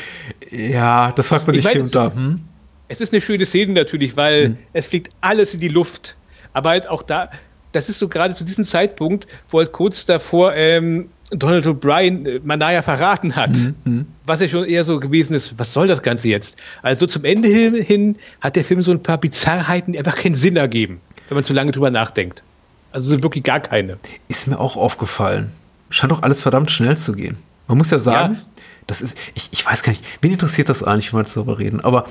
C: Ja, das sagt man sich hier und da. Hm?
B: Es ist eine schöne Szene natürlich, weil mhm. es fliegt alles in die Luft. Aber halt auch da, das ist so gerade zu diesem Zeitpunkt, wo halt kurz davor ähm, Donald O'Brien äh, Manaya verraten hat, mhm, mhm. was ja schon eher so gewesen ist, was soll das Ganze jetzt? Also zum Ende hin hat der Film so ein paar Bizarrheiten, die einfach keinen Sinn ergeben, wenn man zu lange drüber nachdenkt. Also so wirklich gar keine.
C: Ist mir auch aufgefallen. Scheint doch alles verdammt schnell zu gehen. Man muss ja sagen, ja. das ist, ich, ich weiß gar nicht, wen interessiert das eigentlich, wenn wir jetzt darüber reden, aber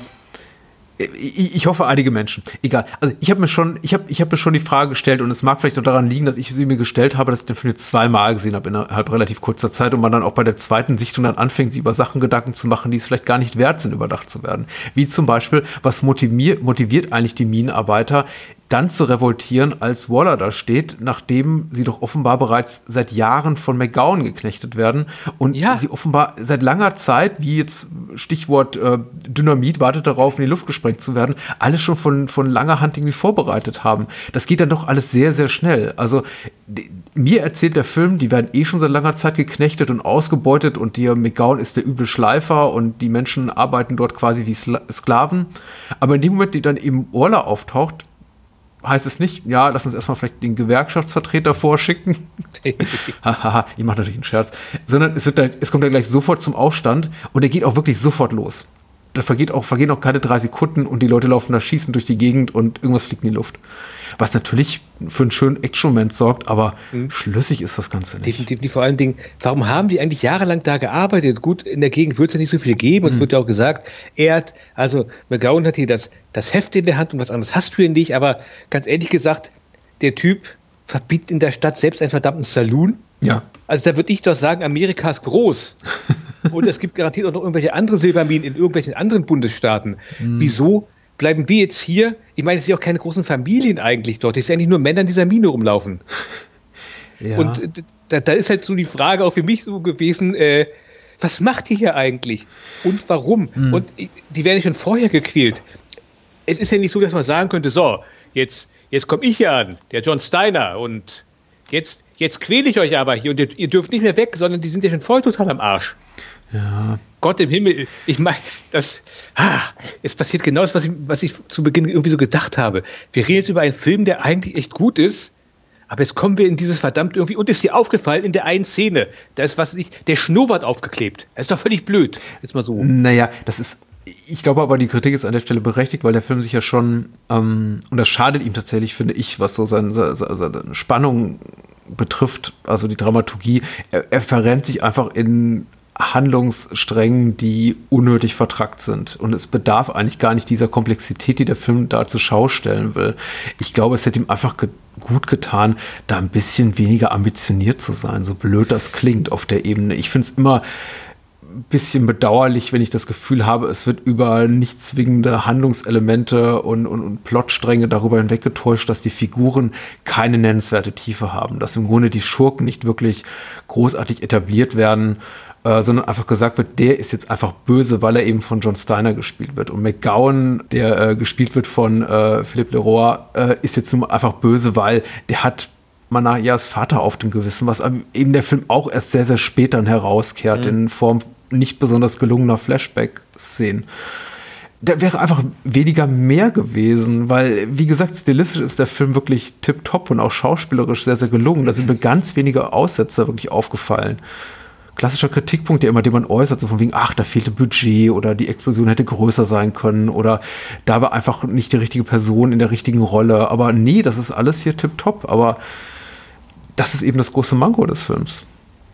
C: ich hoffe einige Menschen. Egal. Also ich habe mir schon, ich habe, ich habe mir schon die Frage gestellt und es mag vielleicht auch daran liegen, dass ich sie mir gestellt habe, dass ich den Film jetzt zweimal gesehen habe innerhalb relativ kurzer Zeit und man dann auch bei der zweiten Sichtung dann anfängt, sich über Sachen Gedanken zu machen, die es vielleicht gar nicht wert sind, überdacht zu werden. Wie zum Beispiel, was motiviert, motiviert eigentlich die Minenarbeiter, dann zu revoltieren, als Waller da steht, nachdem sie doch offenbar bereits seit Jahren von McGowan geknechtet werden und ja. sie offenbar seit langer Zeit, wie jetzt Stichwort äh, Dynamit, wartet darauf, in die Luft gesprengt zu werden, alles schon von, von langer Hand irgendwie vorbereitet haben. Das geht dann doch alles sehr, sehr schnell. Also die, mir erzählt der Film, die werden eh schon seit langer Zeit geknechtet und ausgebeutet und der McGowan ist der üble Schleifer und die Menschen arbeiten dort quasi wie Sklaven. Aber in dem Moment, die dann eben Orla auftaucht, heißt es nicht, ja, lass uns erstmal vielleicht den Gewerkschaftsvertreter vorschicken. Hahaha, ich mache natürlich einen Scherz. Sondern es, wird dann, es kommt dann gleich sofort zum Aufstand und er geht auch wirklich sofort los. Da vergeht auch, vergehen auch keine drei Sekunden und die Leute laufen da schießen durch die Gegend und irgendwas fliegt in die Luft. Was natürlich für einen schönen Action-Moment sorgt, aber mhm. schlüssig ist das Ganze nicht.
B: Definitiv, vor allen Dingen, warum haben die eigentlich jahrelang da gearbeitet? Gut, in der Gegend wird es ja nicht so viel geben, mhm. es wird ja auch gesagt, er hat, also McGowan hat hier das, das Heft in der Hand und was anderes hast du hier nicht, aber ganz ehrlich gesagt, der Typ verbietet in der Stadt selbst einen verdammten Saloon.
C: Ja.
B: Also da würde ich doch sagen, Amerika ist groß. und es gibt garantiert auch noch irgendwelche andere Silberminen in irgendwelchen anderen Bundesstaaten. Mhm. Wieso bleiben wir jetzt hier? Ich meine, es sind ja auch keine großen Familien eigentlich dort. Es sind eigentlich nur Männer in dieser Mine rumlaufen. Ja. Und da, da, ist halt so die Frage auch für mich so gewesen, äh, was macht ihr hier eigentlich? Und warum? Mhm. Und die werden schon vorher gequält. Es ist ja nicht so, dass man sagen könnte, so, jetzt, jetzt komme ich hier an, der John Steiner, und jetzt, jetzt quäle ich euch aber hier und ihr, ihr dürft nicht mehr weg, sondern die sind ja schon voll total am Arsch.
C: Ja.
B: Gott im Himmel, ich meine, das, ah, es passiert genau das, was ich, was ich zu Beginn irgendwie so gedacht habe. Wir reden jetzt über einen Film, der eigentlich echt gut ist, aber jetzt kommen wir in dieses verdammt irgendwie, und ist dir aufgefallen in der einen Szene, da ist was nicht, der Schnurrbart aufgeklebt. Das ist doch völlig blöd. Jetzt mal so.
C: Naja, das ist, ich glaube aber, die Kritik ist an der Stelle berechtigt, weil der Film sich ja schon, ähm, und das schadet ihm tatsächlich, finde ich, was so seine, seine Spannung betrifft, also die Dramaturgie, er, er verrennt sich einfach in Handlungssträngen, die unnötig vertrackt sind. Und es bedarf eigentlich gar nicht dieser Komplexität, die der Film da zur Schau stellen will. Ich glaube, es hätte ihm einfach ge gut getan, da ein bisschen weniger ambitioniert zu sein, so blöd das klingt auf der Ebene. Ich finde es immer ein bisschen bedauerlich, wenn ich das Gefühl habe, es wird über nicht zwingende Handlungselemente und, und, und Plotstränge darüber hinweggetäuscht, dass die Figuren keine nennenswerte Tiefe haben, dass im Grunde die Schurken nicht wirklich großartig etabliert werden äh, sondern einfach gesagt wird, der ist jetzt einfach böse, weil er eben von John Steiner gespielt wird. Und McGowan, der äh, gespielt wird von äh, Philippe Leroy, äh, ist jetzt nur einfach böse, weil der hat Manayas Vater auf dem Gewissen, was eben der Film auch erst sehr, sehr spät dann herauskehrt, mhm. in Form nicht besonders gelungener Flashback-Szenen da wäre einfach weniger mehr gewesen, weil, wie gesagt, stilistisch ist der Film wirklich tipptopp und auch schauspielerisch sehr, sehr gelungen. Da sind mir ganz wenige Aussetzer wirklich aufgefallen klassischer Kritikpunkt, der immer, den man äußert, so von wegen, ach, da fehlte Budget oder die Explosion hätte größer sein können oder da war einfach nicht die richtige Person in der richtigen Rolle. Aber nee, das ist alles hier tipptopp. Aber das ist eben das große Mango des Films.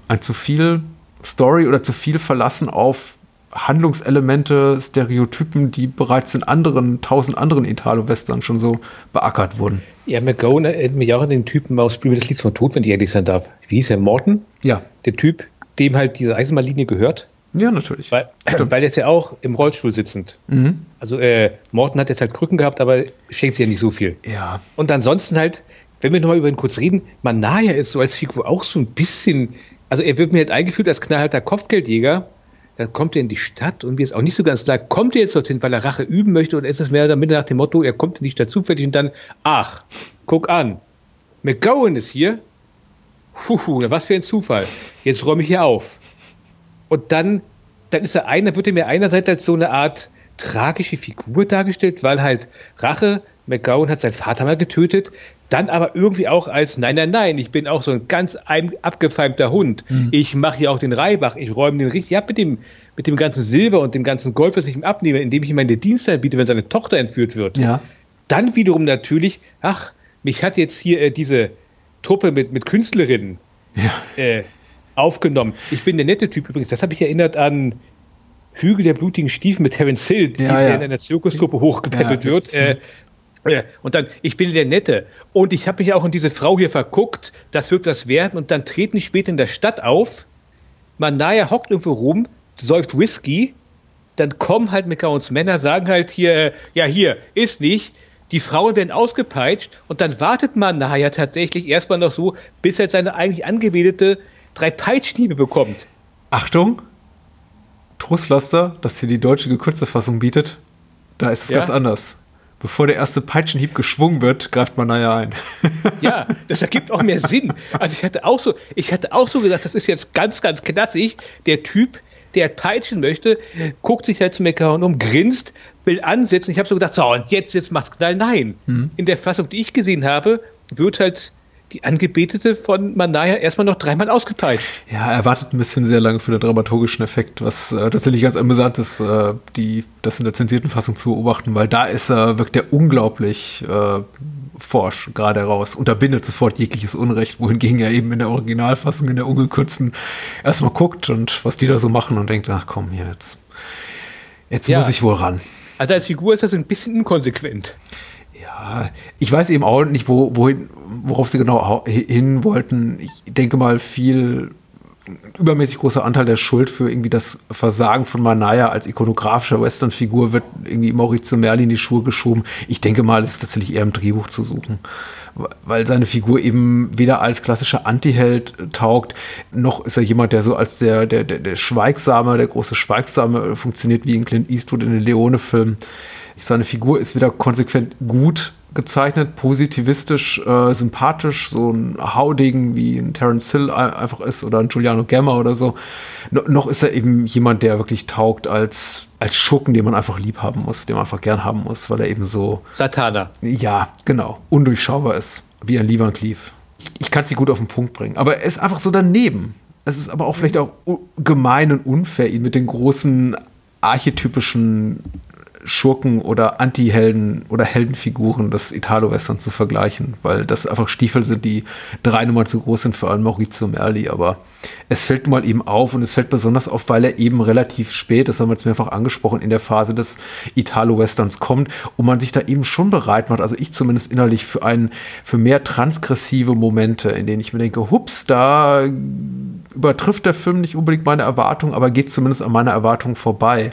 C: Ein zu viel Story oder zu viel Verlassen auf Handlungselemente, Stereotypen, die bereits in anderen, tausend anderen Italo-Western schon so beackert wurden.
B: Ja, McGowan erinnert mich auch an den Typen aus Spiel des Lieds von Tod, wenn ich ehrlich sein darf. Wie hieß er? Morton?
C: Ja.
B: Der Typ, dem halt diese Eisenbahnlinie gehört.
C: Ja, natürlich.
B: Weil, weil er ist ja auch im Rollstuhl sitzend. Mhm. Also äh, Morten hat jetzt halt Krücken gehabt, aber schenkt sich ja nicht so viel.
C: Ja.
B: Und ansonsten halt, wenn wir nochmal über ihn kurz reden, Manaya ist so als Figur auch so ein bisschen, also er wird mir halt eingeführt als knallharter Kopfgeldjäger. Dann kommt er in die Stadt und mir ist auch nicht so ganz klar, kommt er jetzt dorthin, weil er Rache üben möchte oder ist es mehr oder minder nach dem Motto, er kommt nicht dazu fertig und dann, ach, guck an, McGowan ist hier, Huhu, was für ein Zufall. Jetzt räume ich hier auf. Und dann, dann ist er einer, wird er mir einerseits als so eine Art tragische Figur dargestellt, weil halt Rache, McGowan hat seinen Vater mal getötet, dann aber irgendwie auch als, nein, nein, nein, ich bin auch so ein ganz abgefeimter Hund. Mhm. Ich mache hier auch den Reibach, ich räume den richtig ab mit dem, mit dem ganzen Silber und dem ganzen Gold, was ich ihm abnehme, indem ich ihm meine Dienste anbiete, wenn seine Tochter entführt wird.
C: Ja.
B: Dann wiederum natürlich, ach, mich hat jetzt hier äh, diese, Truppe mit, mit Künstlerinnen ja. äh, aufgenommen. Ich bin der nette Typ übrigens. Das habe ich erinnert an Hügel der blutigen Stiefel mit Terence Hill, die, ja, ja. der in einer Zirkustruppe hochgepäppelt wird. Äh, äh, und dann, ich bin der Nette. Und ich habe mich auch in diese Frau hier verguckt. Das wird was werden. Und dann treten die später in der Stadt auf. Manaya hockt irgendwo rum, säuft Whisky. Dann kommen halt McCowans Männer, sagen halt hier, äh, ja, hier, ist nicht die Frauen werden ausgepeitscht und dann wartet man nachher tatsächlich erstmal noch so, bis er seine eigentlich angebetete drei Peitschniebe bekommt.
C: Achtung! Trostpflaster, das hier die deutsche gekürzte Fassung bietet, da ist es ja. ganz anders. Bevor der erste Peitschenhieb geschwungen wird, greift man nachher ein.
B: Ja, das ergibt auch mehr Sinn. Also ich hatte auch so, ich hatte auch so gedacht, das ist jetzt ganz, ganz klassisch. Der Typ, der peitschen möchte, guckt sich halt zu McCown um, grinst, will ansetzen. Ich habe so gedacht, so, und jetzt, jetzt macht's knall. Nein. Mhm. In der Fassung, die ich gesehen habe, wird halt die Angebetete von Manaya erstmal noch dreimal ausgepeitscht.
C: Ja, er wartet ein bisschen sehr lange für den dramaturgischen Effekt, was äh, tatsächlich ganz amüsant ist, äh, die, das in der zensierten Fassung zu beobachten, weil da ist er, wirkt er unglaublich äh, forsch gerade raus, unterbindet sofort jegliches Unrecht, wohingegen er eben in der Originalfassung, in der ungekürzten, erstmal guckt und was die da so machen und denkt, ach komm, hier jetzt, jetzt ja. muss ich wohl ran.
B: Also als Figur ist das ein bisschen inkonsequent.
C: Ja, ich weiß eben auch nicht, wo, wohin, worauf sie genau hin wollten. Ich denke mal, viel übermäßig großer Anteil der Schuld für irgendwie das Versagen von Manaya als ikonografischer Western-Figur wird irgendwie Maurizio Merli in die Schuhe geschoben. Ich denke mal, es ist tatsächlich eher im Drehbuch zu suchen, weil seine Figur eben weder als klassischer Antiheld taugt, noch ist er jemand, der so als der, der, der, der Schweigsame, der große Schweigsame funktioniert wie in Clint Eastwood in den Leone-Filmen. Seine Figur ist wieder konsequent gut gezeichnet, positivistisch, äh, sympathisch, so ein Haudegen wie ein Terence Hill einfach ist oder ein Giuliano Gamma oder so. No, noch ist er eben jemand, der wirklich taugt als, als Schurken, den man einfach lieb haben muss, den man einfach gern haben muss, weil er eben so.
B: Satana.
C: Ja, genau. Undurchschaubar ist, wie ein Lee Van Cleef. Ich, ich kann es nicht gut auf den Punkt bringen, aber er ist einfach so daneben. Es ist aber auch vielleicht auch gemein und unfair, ihn mit den großen archetypischen Schurken oder Anti-Helden oder Heldenfiguren des Italo-Western zu vergleichen, weil das einfach Stiefel sind, die drei Nummer zu groß sind für einen Maurizio Merli. Aber es fällt mal eben auf und es fällt besonders auf, weil er eben relativ spät, das haben wir jetzt mehrfach angesprochen, in der Phase des Italo-Westerns kommt und man sich da eben schon bereit macht, also ich zumindest innerlich für einen, für mehr transgressive Momente, in denen ich mir denke, hups, da übertrifft der Film nicht unbedingt meine Erwartung, aber geht zumindest an meiner Erwartung vorbei.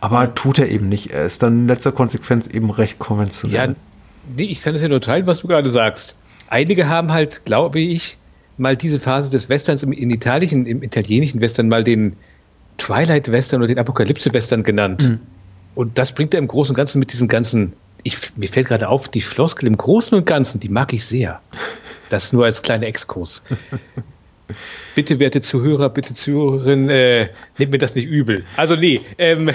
C: Aber tut er eben nicht. Er ist dann in letzter Konsequenz eben recht konventionell.
B: Ja, nee, ich kann das ja nur teilen, was du gerade sagst. Einige haben halt, glaube ich, mal diese Phase des Westerns im, in Italien, im italienischen Western mal den Twilight Western oder den Apokalypse Western genannt. Mhm. Und das bringt er im Großen und Ganzen mit diesem ganzen, ich, mir fällt gerade auf, die Floskel im Großen und Ganzen, die mag ich sehr. Das nur als kleiner Exkurs. bitte, werte Zuhörer, bitte Zuhörerin, äh, nehmt mir das nicht übel. Also nee, ähm,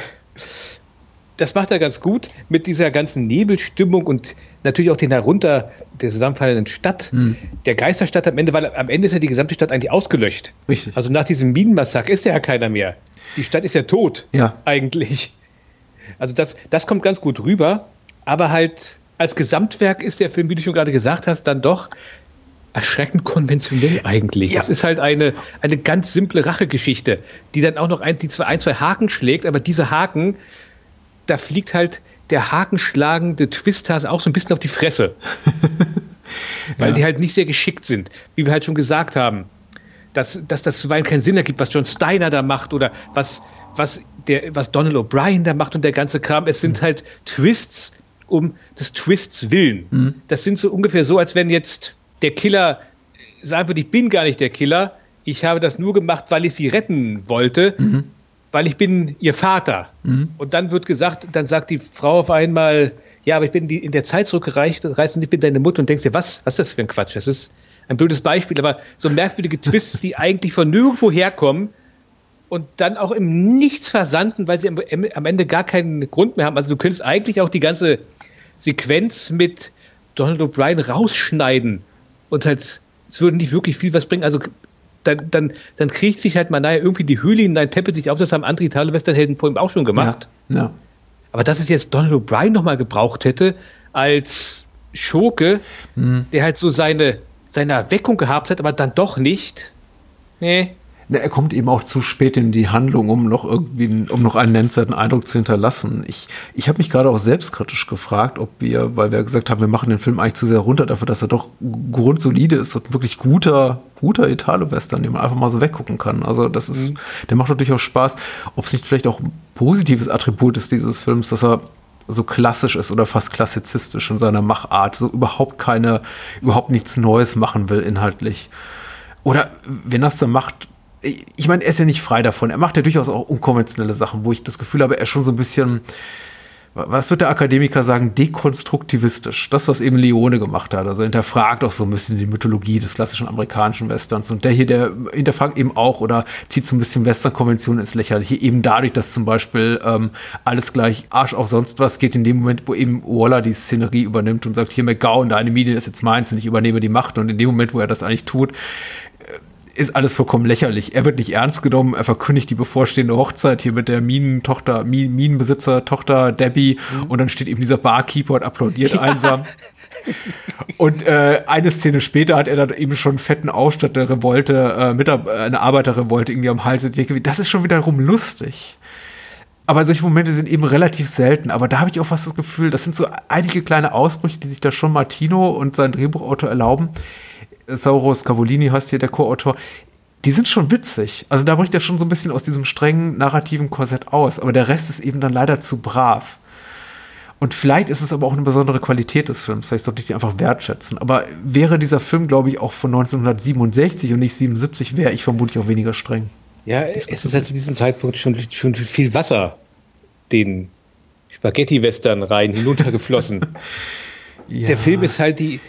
B: das macht er ganz gut mit dieser ganzen Nebelstimmung und natürlich auch den herunter der zusammenfallenden Stadt, hm. der Geisterstadt am Ende, weil am Ende ist ja die gesamte Stadt eigentlich ausgelöscht. Richtig. Also nach diesem Minenmassaker ist ja keiner mehr. Die Stadt ist ja tot. Ja. Eigentlich. Also das, das kommt ganz gut rüber, aber halt als Gesamtwerk ist der Film, wie du schon gerade gesagt hast, dann doch erschreckend konventionell eigentlich. Ja. Es ist halt eine, eine ganz simple Rachegeschichte, die dann auch noch ein, die zwei, ein, zwei Haken schlägt, aber diese Haken, da fliegt halt der hakenschlagende Twisthase auch so ein bisschen auf die Fresse. Weil ja. die halt nicht sehr geschickt sind, wie wir halt schon gesagt haben. Dass, dass das zuweilen keinen Sinn ergibt, was John Steiner da macht oder was, was, der, was Donald O'Brien da macht und der ganze Kram. Es sind mhm. halt Twists um des Twists willen. Mhm. Das sind so ungefähr so, als wenn jetzt der Killer sagen würde, ich bin gar nicht der Killer, ich habe das nur gemacht, weil ich sie retten wollte, mhm. Weil ich bin ihr Vater. Mhm. Und dann wird gesagt, dann sagt die Frau auf einmal, ja, aber ich bin in der Zeit zurückgereist, reißen ich bin deine Mutter und denkst dir, was, was ist das für ein Quatsch? Das ist ein blödes Beispiel, aber so merkwürdige Twists, die eigentlich von nirgendwo herkommen und dann auch im Nichts versanden, weil sie am, am Ende gar keinen Grund mehr haben. Also du könntest eigentlich auch die ganze Sequenz mit Donald O'Brien rausschneiden und halt, es würde nicht wirklich viel was bringen. Also dann, dann, dann kriegt sich halt mal naja irgendwie die Höhle hinein, peppelt sich auf, das haben andere Italo-Western-Helden vor ihm auch schon gemacht. Ja, ja. Aber dass es jetzt Donald O'Brien nochmal gebraucht hätte, als Schurke, mhm. der halt so seine, seine Erweckung gehabt hat, aber dann doch nicht. Nee.
C: Na, er kommt eben auch zu spät in die Handlung, um noch irgendwie, um noch einen nennenswerten Eindruck zu hinterlassen. Ich, ich habe mich gerade auch selbstkritisch gefragt, ob wir, weil wir gesagt haben, wir machen den Film eigentlich zu sehr runter dafür, dass er doch grundsolide ist und wirklich guter, guter Italo-Western, den man einfach mal so weggucken kann. Also das ist, mhm. der macht natürlich auch Spaß. Ob es nicht vielleicht auch ein positives Attribut ist dieses Films, dass er so klassisch ist oder fast klassizistisch in seiner Machart, so überhaupt keine, überhaupt nichts Neues machen will inhaltlich. Oder wenn er es dann macht, ich meine, er ist ja nicht frei davon. Er macht ja durchaus auch unkonventionelle Sachen, wo ich das Gefühl habe, er ist schon so ein bisschen, was wird der Akademiker sagen, dekonstruktivistisch. Das, was eben Leone gemacht hat. Also hinterfragt auch so ein bisschen die Mythologie des klassischen amerikanischen Westerns. Und der hier, der hinterfragt eben auch oder zieht so ein bisschen Western-Konventionen ins Lächerliche. Eben dadurch, dass zum Beispiel ähm, alles gleich Arsch auf sonst was geht, in dem Moment, wo eben Waller die Szenerie übernimmt und sagt, hier McGowan, deine Medien ist jetzt meins und ich übernehme die Macht. Und in dem Moment, wo er das eigentlich tut, ist alles vollkommen lächerlich. Er wird nicht ernst genommen, er verkündigt die bevorstehende Hochzeit hier mit der Minentochter, Minenbesitzer, Tochter Debbie mhm. und dann steht eben dieser Barkeeper und applaudiert ja. einsam. Und äh, eine Szene später hat er dann eben schon einen fetten Ausstatterrevolte, äh, mit eine Arbeiterrevolte irgendwie am Hals. Das ist schon wiederum lustig. Aber solche Momente sind eben relativ selten. Aber da habe ich auch fast das Gefühl, das sind so einige kleine Ausbrüche, die sich da schon Martino und sein Drehbuchautor erlauben, Sauros Cavolini heißt hier der Co-Autor, die sind schon witzig. Also da bricht er schon so ein bisschen aus diesem strengen narrativen Korsett aus. Aber der Rest ist eben dann leider zu brav. Und vielleicht ist es aber auch eine besondere Qualität des Films. Vielleicht sollte ich die einfach wertschätzen. Aber wäre dieser Film, glaube ich, auch von 1967 und nicht 77, wäre ich vermutlich auch weniger streng.
B: Ja, es ist halt zu diesem Zeitpunkt schon, schon viel Wasser den Spaghetti-Western rein hinuntergeflossen. ja. Der Film ist halt die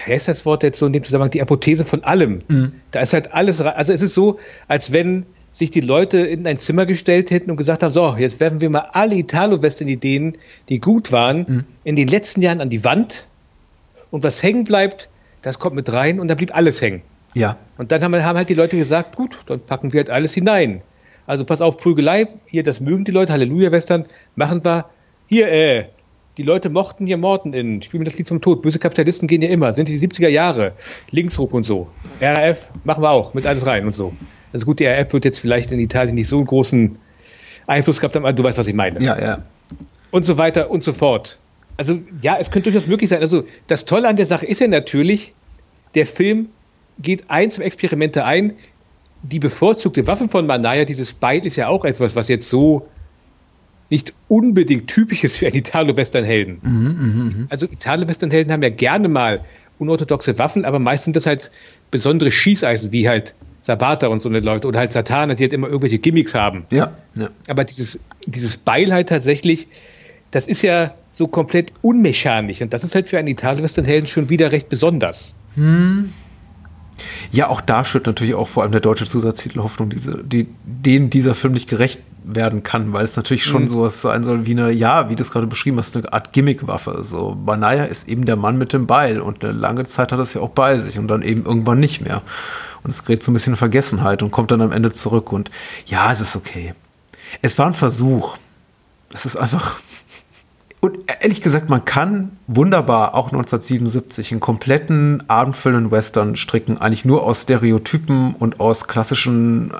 B: heißt das Wort jetzt so in dem Zusammenhang, die Apothese von allem. Mhm. Da ist halt alles, also es ist so, als wenn sich die Leute in ein Zimmer gestellt hätten und gesagt haben, so, jetzt werfen wir mal alle Italo-Western-Ideen, die gut waren, mhm. in den letzten Jahren an die Wand und was hängen bleibt, das kommt mit rein und da blieb alles hängen. Ja. Und dann haben, haben halt die Leute gesagt, gut, dann packen wir halt alles hinein. Also pass auf, Prügelei, hier, das mögen die Leute, Halleluja-Western, machen wir. Hier, äh, die Leute mochten hier Morten in, spielen wir das Lied zum Tod. Böse Kapitalisten gehen ja immer, sind die 70er Jahre. Linksruck und so. RAF machen wir auch, mit alles rein und so. Also gut, die RAF wird jetzt vielleicht in Italien nicht so einen großen Einfluss gehabt haben, aber du weißt, was ich meine.
C: Ja, ja.
B: Und so weiter und so fort. Also ja, es könnte durchaus möglich sein. Also das Tolle an der Sache ist ja natürlich, der Film geht ein zum Experimente ein. Die bevorzugte Waffe von Manaya, dieses Beil, ist ja auch etwas, was jetzt so nicht unbedingt typisch ist für einen Italo-Western-Helden. Mhm, also Italo-Western-Helden haben ja gerne mal unorthodoxe Waffen, aber meist sind das halt besondere Schießeisen, wie halt Sabata und so eine Leute oder halt Satana, die halt immer irgendwelche Gimmicks haben.
C: Ja, ja.
B: Aber dieses, dieses Beil halt tatsächlich, das ist ja so komplett unmechanisch und das ist halt für einen Italo-Western-Helden schon wieder recht besonders.
C: Hm. Ja, auch da steht natürlich auch vor allem der deutsche Zusatztitel Hoffnung, diese, die, denen dieser Film nicht gerecht werden kann, weil es natürlich schon mhm. sowas sein soll wie eine, ja, wie du es gerade beschrieben hast, eine Art Gimmickwaffe. So, Banaya ist eben der Mann mit dem Beil und eine lange Zeit hat er es ja auch bei sich und dann eben irgendwann nicht mehr. Und es gerät so ein bisschen in Vergessenheit und kommt dann am Ende zurück und ja, es ist okay. Es war ein Versuch. Es ist einfach. Und ehrlich gesagt, man kann wunderbar auch 1977 einen kompletten abendfüllenden Western stricken, eigentlich nur aus Stereotypen und aus klassischen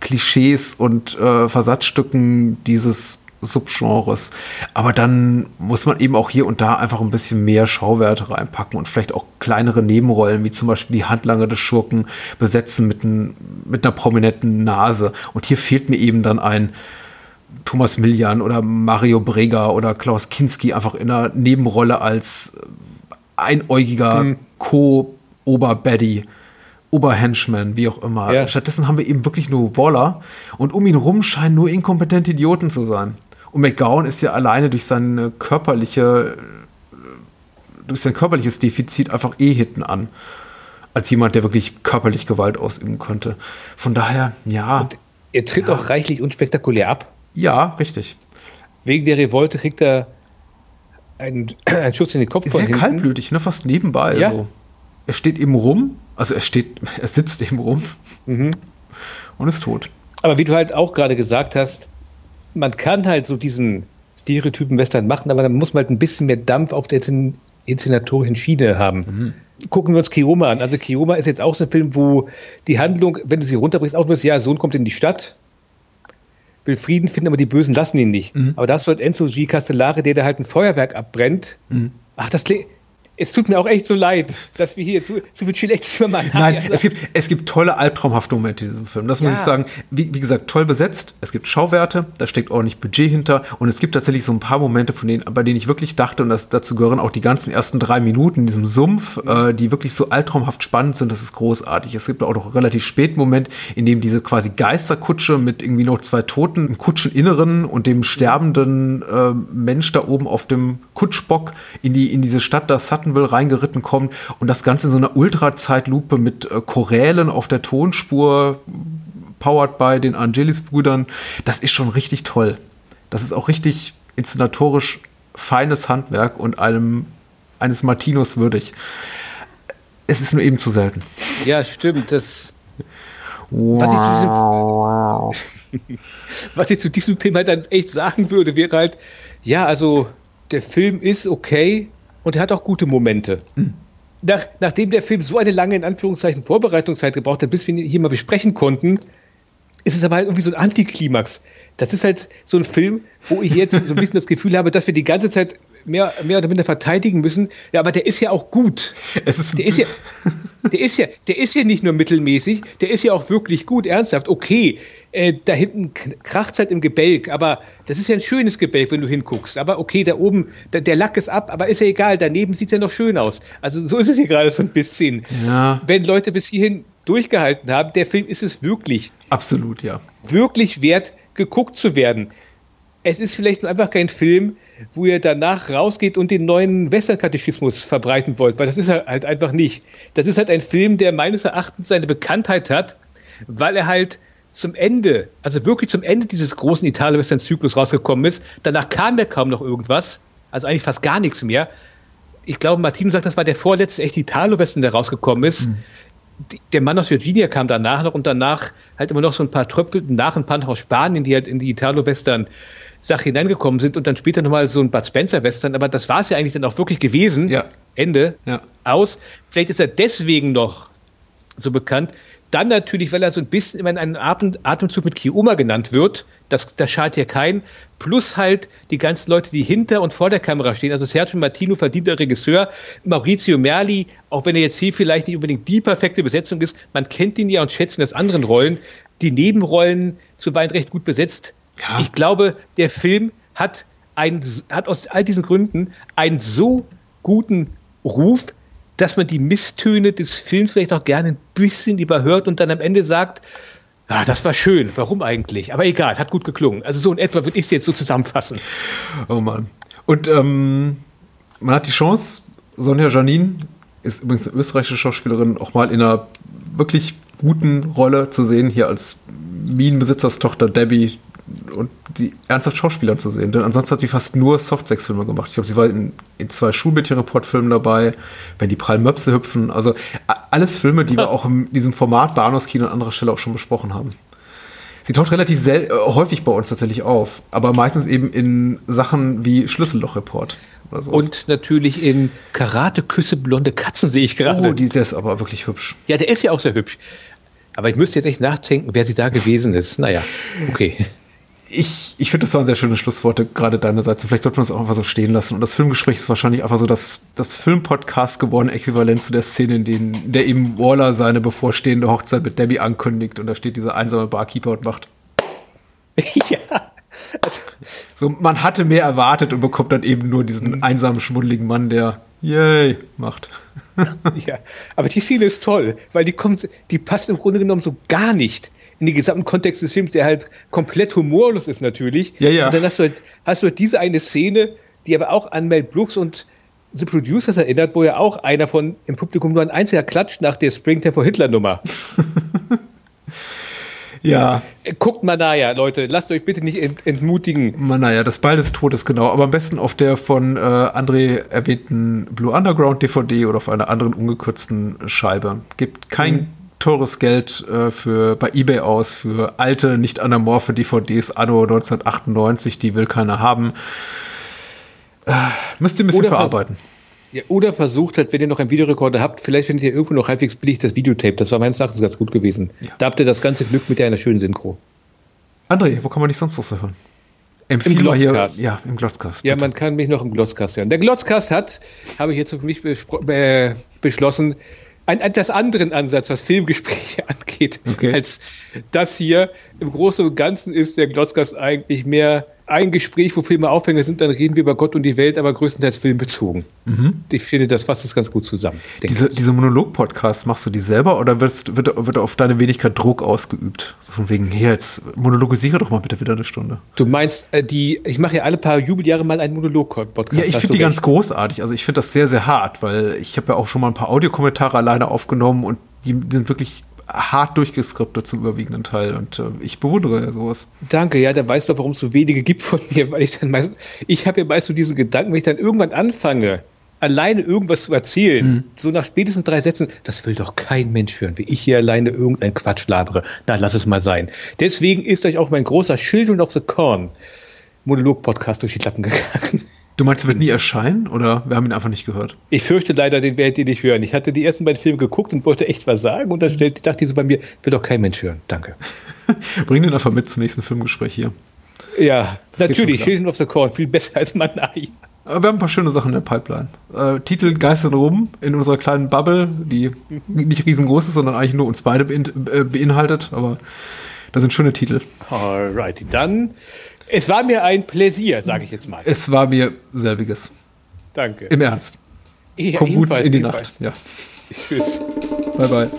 C: Klischees und äh, Versatzstücken dieses Subgenres. Aber dann muss man eben auch hier und da einfach ein bisschen mehr Schauwerte reinpacken und vielleicht auch kleinere Nebenrollen, wie zum Beispiel die Handlanger des Schurken, besetzen mit, ein, mit einer prominenten Nase. Und hier fehlt mir eben dann ein Thomas Millian oder Mario Brega oder Klaus Kinski einfach in einer Nebenrolle als einäugiger mhm. Co-Oberbaddy. Oberhenchman, wie auch immer. Ja. Stattdessen haben wir eben wirklich nur Waller und um ihn rum scheinen nur inkompetente Idioten zu sein. Und McGowan ist ja alleine durch seine körperliche, durch sein körperliches Defizit einfach eh hinten an. Als jemand, der wirklich körperlich Gewalt ausüben könnte. Von daher, ja. Und
B: er tritt
C: ja.
B: auch reichlich unspektakulär ab.
C: Ja, richtig.
B: Wegen der Revolte kriegt er einen, einen Schuss in den Kopf
C: Sehr von hinten. kaltblütig, ne? fast nebenbei. Ja. So. Er steht eben rum, also er steht, er sitzt eben rum mhm. und ist tot.
B: Aber wie du halt auch gerade gesagt hast, man kann halt so diesen Stereotypen Western machen, aber dann muss man halt ein bisschen mehr Dampf auf der inszenatorischen Schiene haben. Mhm. Gucken wir uns Kioma an. Also Kioma ist jetzt auch so ein Film, wo die Handlung, wenn du sie runterbrichst, auch wirst, ja, Sohn kommt in die Stadt, will Frieden finden, aber die Bösen lassen ihn nicht. Mhm. Aber das wird Enzo G. Castellare, der da halt ein Feuerwerk abbrennt. Mhm. Ach, das es tut mir auch echt so leid, dass wir hier so, so viel schlechtes
C: über Nein, also. es gibt, es gibt tolle albtraumhafte Momente in diesem Film. Das muss ja. ich sagen. Wie, wie, gesagt, toll besetzt. Es gibt Schauwerte, da steckt ordentlich Budget hinter. Und es gibt tatsächlich so ein paar Momente, von denen, bei denen ich wirklich dachte, und das, dazu gehören auch die ganzen ersten drei Minuten in diesem Sumpf, äh, die wirklich so albtraumhaft spannend sind. Das ist großartig. Es gibt auch noch einen relativ späten Moment, in dem diese quasi Geisterkutsche mit irgendwie noch zwei Toten im Kutscheninneren und dem sterbenden äh, Mensch da oben auf dem Kutschbock in, die, in diese Stadt da Sutton Hudsonville reingeritten kommt und das Ganze in so einer Ultrazeitlupe mit äh, Chorälen auf der Tonspur, powered by den Angelis-Brüdern. Das ist schon richtig toll. Das ist auch richtig inszenatorisch feines Handwerk und einem eines Martinos würdig. Es ist nur eben zu selten.
B: Ja, stimmt. Das, wow. was, ich diesem, was ich zu diesem Film halt dann echt sagen würde, wäre halt, ja, also der Film ist okay, und er hat auch gute Momente. Mhm. Nach, nachdem der Film so eine lange, in Anführungszeichen, Vorbereitungszeit gebraucht hat, bis wir ihn hier mal besprechen konnten, ist es aber halt irgendwie so ein Antiklimax. Das ist halt so ein Film, wo ich jetzt so ein bisschen das Gefühl habe, dass wir die ganze Zeit mehr, mehr oder minder verteidigen müssen. Ja, aber der ist ja auch gut.
C: Es ist
B: der ist ja, der ist ja, der ist ja nicht nur mittelmäßig, der ist ja auch wirklich gut, ernsthaft. Okay, äh, da hinten kracht es halt im Gebälk, aber das ist ja ein schönes Gebälk, wenn du hinguckst. Aber okay, da oben, da, der Lack ist ab, aber ist ja egal, daneben sieht es ja noch schön aus. Also so ist es hier gerade so ein bisschen. Ja. Wenn Leute bis hierhin durchgehalten haben, der Film ist es wirklich.
C: Absolut, ja.
B: Wirklich wert, geguckt zu werden. Es ist vielleicht nur einfach kein Film, wo ihr danach rausgeht und den neuen Western-Katechismus verbreiten wollt, weil das ist er halt einfach nicht. Das ist halt ein Film, der meines Erachtens seine Bekanntheit hat, weil er halt zum Ende, also wirklich zum Ende dieses großen Italien-Western-Zyklus rausgekommen ist. Danach kam ja kaum noch irgendwas, also eigentlich fast gar nichts mehr. Ich glaube, Martino sagt, das war der vorletzte echte Italo-Western, der rausgekommen ist. Mhm. der Mann aus Virginia kam danach noch und danach halt immer noch so ein paar Tröpfel nach ein paar aus Spanien, die halt in die Italo-Western Sache hineingekommen sind und dann später nochmal so ein Bud Spencer-Western, aber das war es ja eigentlich dann auch wirklich gewesen.
C: Ja.
B: Ende.
C: Ja.
B: Aus. Vielleicht ist er deswegen noch so bekannt. Dann natürlich, weil er so ein bisschen immer in einem Atem, Atemzug mit Kioma genannt wird. Das, das schadet hier kein. Plus halt die ganzen Leute, die hinter und vor der Kamera stehen. Also Sergio Martino, verdienter Regisseur. Maurizio Merli, auch wenn er jetzt hier vielleicht nicht unbedingt die perfekte Besetzung ist, man kennt ihn ja und schätzt ihn aus anderen Rollen. Die Nebenrollen zuweilen recht gut besetzt.
C: Ja.
B: Ich glaube, der Film hat, ein, hat aus all diesen Gründen einen so guten Ruf, dass man die Misstöne des Films vielleicht auch gerne ein bisschen überhört und dann am Ende sagt, ah, das war schön, warum eigentlich? Aber egal, hat gut geklungen. Also so in etwa würde ich es jetzt so zusammenfassen.
C: Oh Mann. Und ähm, man hat die Chance, Sonja Janin ist übrigens eine österreichische Schauspielerin, auch mal in einer wirklich guten Rolle zu sehen, hier als Minenbesitzerstochter Debbie und die ernsthaft Schauspielern zu sehen. Denn ansonsten hat sie fast nur Softsex-Filme gemacht. Ich glaube, sie war in, in zwei Schulmädchen-Report-Filmen dabei, wenn die prallen Möpse hüpfen. Also alles Filme, die wir auch in diesem Format Bahnhofskino an anderer Stelle auch schon besprochen haben. Sie taucht relativ äh, häufig bei uns tatsächlich auf, aber meistens eben in Sachen wie Schlüsselloch-Report so.
B: Und natürlich in Karate Küsse blonde Katzen sehe ich gerade.
C: oh, die der ist aber wirklich hübsch.
B: ja, der ist ja auch sehr hübsch. Aber ich müsste jetzt echt nachdenken, wer sie da gewesen ist. Naja, okay.
C: Ich, ich finde, das waren sehr schöne Schlussworte, gerade deinerseits. Vielleicht sollten wir das auch einfach so stehen lassen. Und das Filmgespräch ist wahrscheinlich einfach so das, das Filmpodcast gewordene Äquivalent zu der Szene, in, denen, der eben Waller seine bevorstehende Hochzeit mit Debbie ankündigt. Und da steht dieser einsame Barkeeper und macht.
B: ja.
C: So, man hatte mehr erwartet und bekommt dann eben nur diesen einsamen, schmuddeligen Mann, der Yay macht.
B: Ja, aber die Szene ist toll, weil die kommt, die passt im Grunde genommen so gar nicht in den gesamten Kontext des Films, der halt komplett humorlos ist natürlich.
C: Ja, ja.
B: Und dann hast du halt, hast du halt diese eine Szene, die aber auch an Mel Brooks und The Producers erinnert, wo ja auch einer von im Publikum nur ein einziger klatscht nach der Springtime for Hitler Nummer.
C: Ja,
B: Äh, Guckt mal naja, Leute, lasst euch bitte nicht ent entmutigen.
C: man, naja, das Ball des Todes, genau. Aber am besten auf der von äh, André erwähnten Blue Underground DVD oder auf einer anderen ungekürzten Scheibe. Gibt kein teures Geld äh, für, bei Ebay aus für alte, nicht anamorphe DVDs anno 1998, die will keiner haben. Äh, müsst ihr ein bisschen
B: Oder vers-
C: verarbeiten.
B: Ja, oder versucht halt, wenn ihr noch einen Videorekorder habt, vielleicht findet ihr irgendwo noch halbwegs billig das Videotape. Das war meines Erachtens ganz gut gewesen. Da habt ihr das ganze Glück mit einer schönen Synchro.
C: André, wo kann man dich sonst noch so hören? Empfehle hier.
B: Glotzcast.
C: Ja, im Glotzcast.
B: Ja,
C: bitte.
B: man kann mich noch im Glotzcast hören. Der Glotzcast hat, habe ich jetzt für mich be beschlossen, ein, ein, das anderen Ansatz, was Filmgespräche angeht,
C: Okay.
B: als das hier. Im Großen und Ganzen ist der Glotzcast eigentlich mehr ein Gespräch, wo Filme Aufhänger sind, dann reden wir über Gott und die Welt, aber größtenteils filmbezogen. Ich finde, das fasst es ganz gut zusammen.
C: Mhm. Diese, diese Monolog-Podcasts, machst du die selber oder wirst, wird, wird auf deine Wenigkeit Druck ausgeübt? So von wegen, hier, jetzt monologisiere doch mal bitte wieder eine Stunde.
B: Du meinst, äh, die, ich mache ja alle paar Jubeljahre mal einen Monolog-Podcast.
C: Ja, ich finde die ganz
B: recht.
C: großartig. Also ich finde das sehr, sehr hart, weil ich habe ja auch schon mal ein paar Audiokommentare alleine aufgenommen und die sind wirklich hart durchgeskriptet zum überwiegenden Teil und äh, ich bewundere ja sowas.
B: Danke, ja, da weißt du, warum es so wenige gibt von mir, weil ich dann meist, ich habe ja meist so diesen Gedanken, wenn ich dann irgendwann anfange, alleine irgendwas zu erzählen,
C: Mhm.
B: so nach spätestens drei Sätzen, das will doch kein Mensch hören, wie ich hier alleine irgendeinen Quatsch labere. Na, lass es mal sein. Deswegen ist euch auch mein großer Children of the Corn Monolog-Podcast durch die Lappen gegangen.
C: Du meinst, er wird nie erscheinen oder wir haben ihn einfach nicht gehört?
B: Ich fürchte leider, den werdet ihr nicht hören. Ich hatte die ersten beiden Filme geguckt und wollte echt was sagen und dann stellt, dachte ich so bei mir, will doch kein Mensch hören. Danke.
C: Bring den einfach mit zum nächsten Filmgespräch hier.
B: Ja,
C: Das
B: natürlich. Children of the Corn, viel besser als Manai.
C: Aber wir haben ein paar schöne Sachen in der Pipeline. Äh, Titel geistern rum in unserer kleinen Bubble, die nicht riesengroß ist, sondern eigentlich nur uns beide bein äh, beinhaltet. Aber da sind schöne Titel.
B: Alrighty, dann. Es war mir ein Pläsier, sage ich jetzt mal.
C: Es war mir selbiges.
B: Danke.
C: Im Ernst.
B: Ja,
C: Komm gut in die
B: ebenfalls.
C: Nacht. Ja.
B: Tschüss.
C: Bye, bye.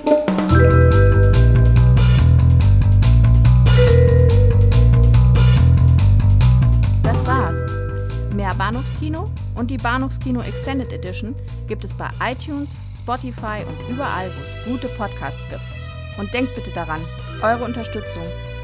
D: Das war's. Mehr Bahnhofskino und die Bahnhofskino Extended Edition gibt es bei iTunes, Spotify und überall, wo es gute Podcasts gibt. Und denkt bitte daran, eure Unterstützung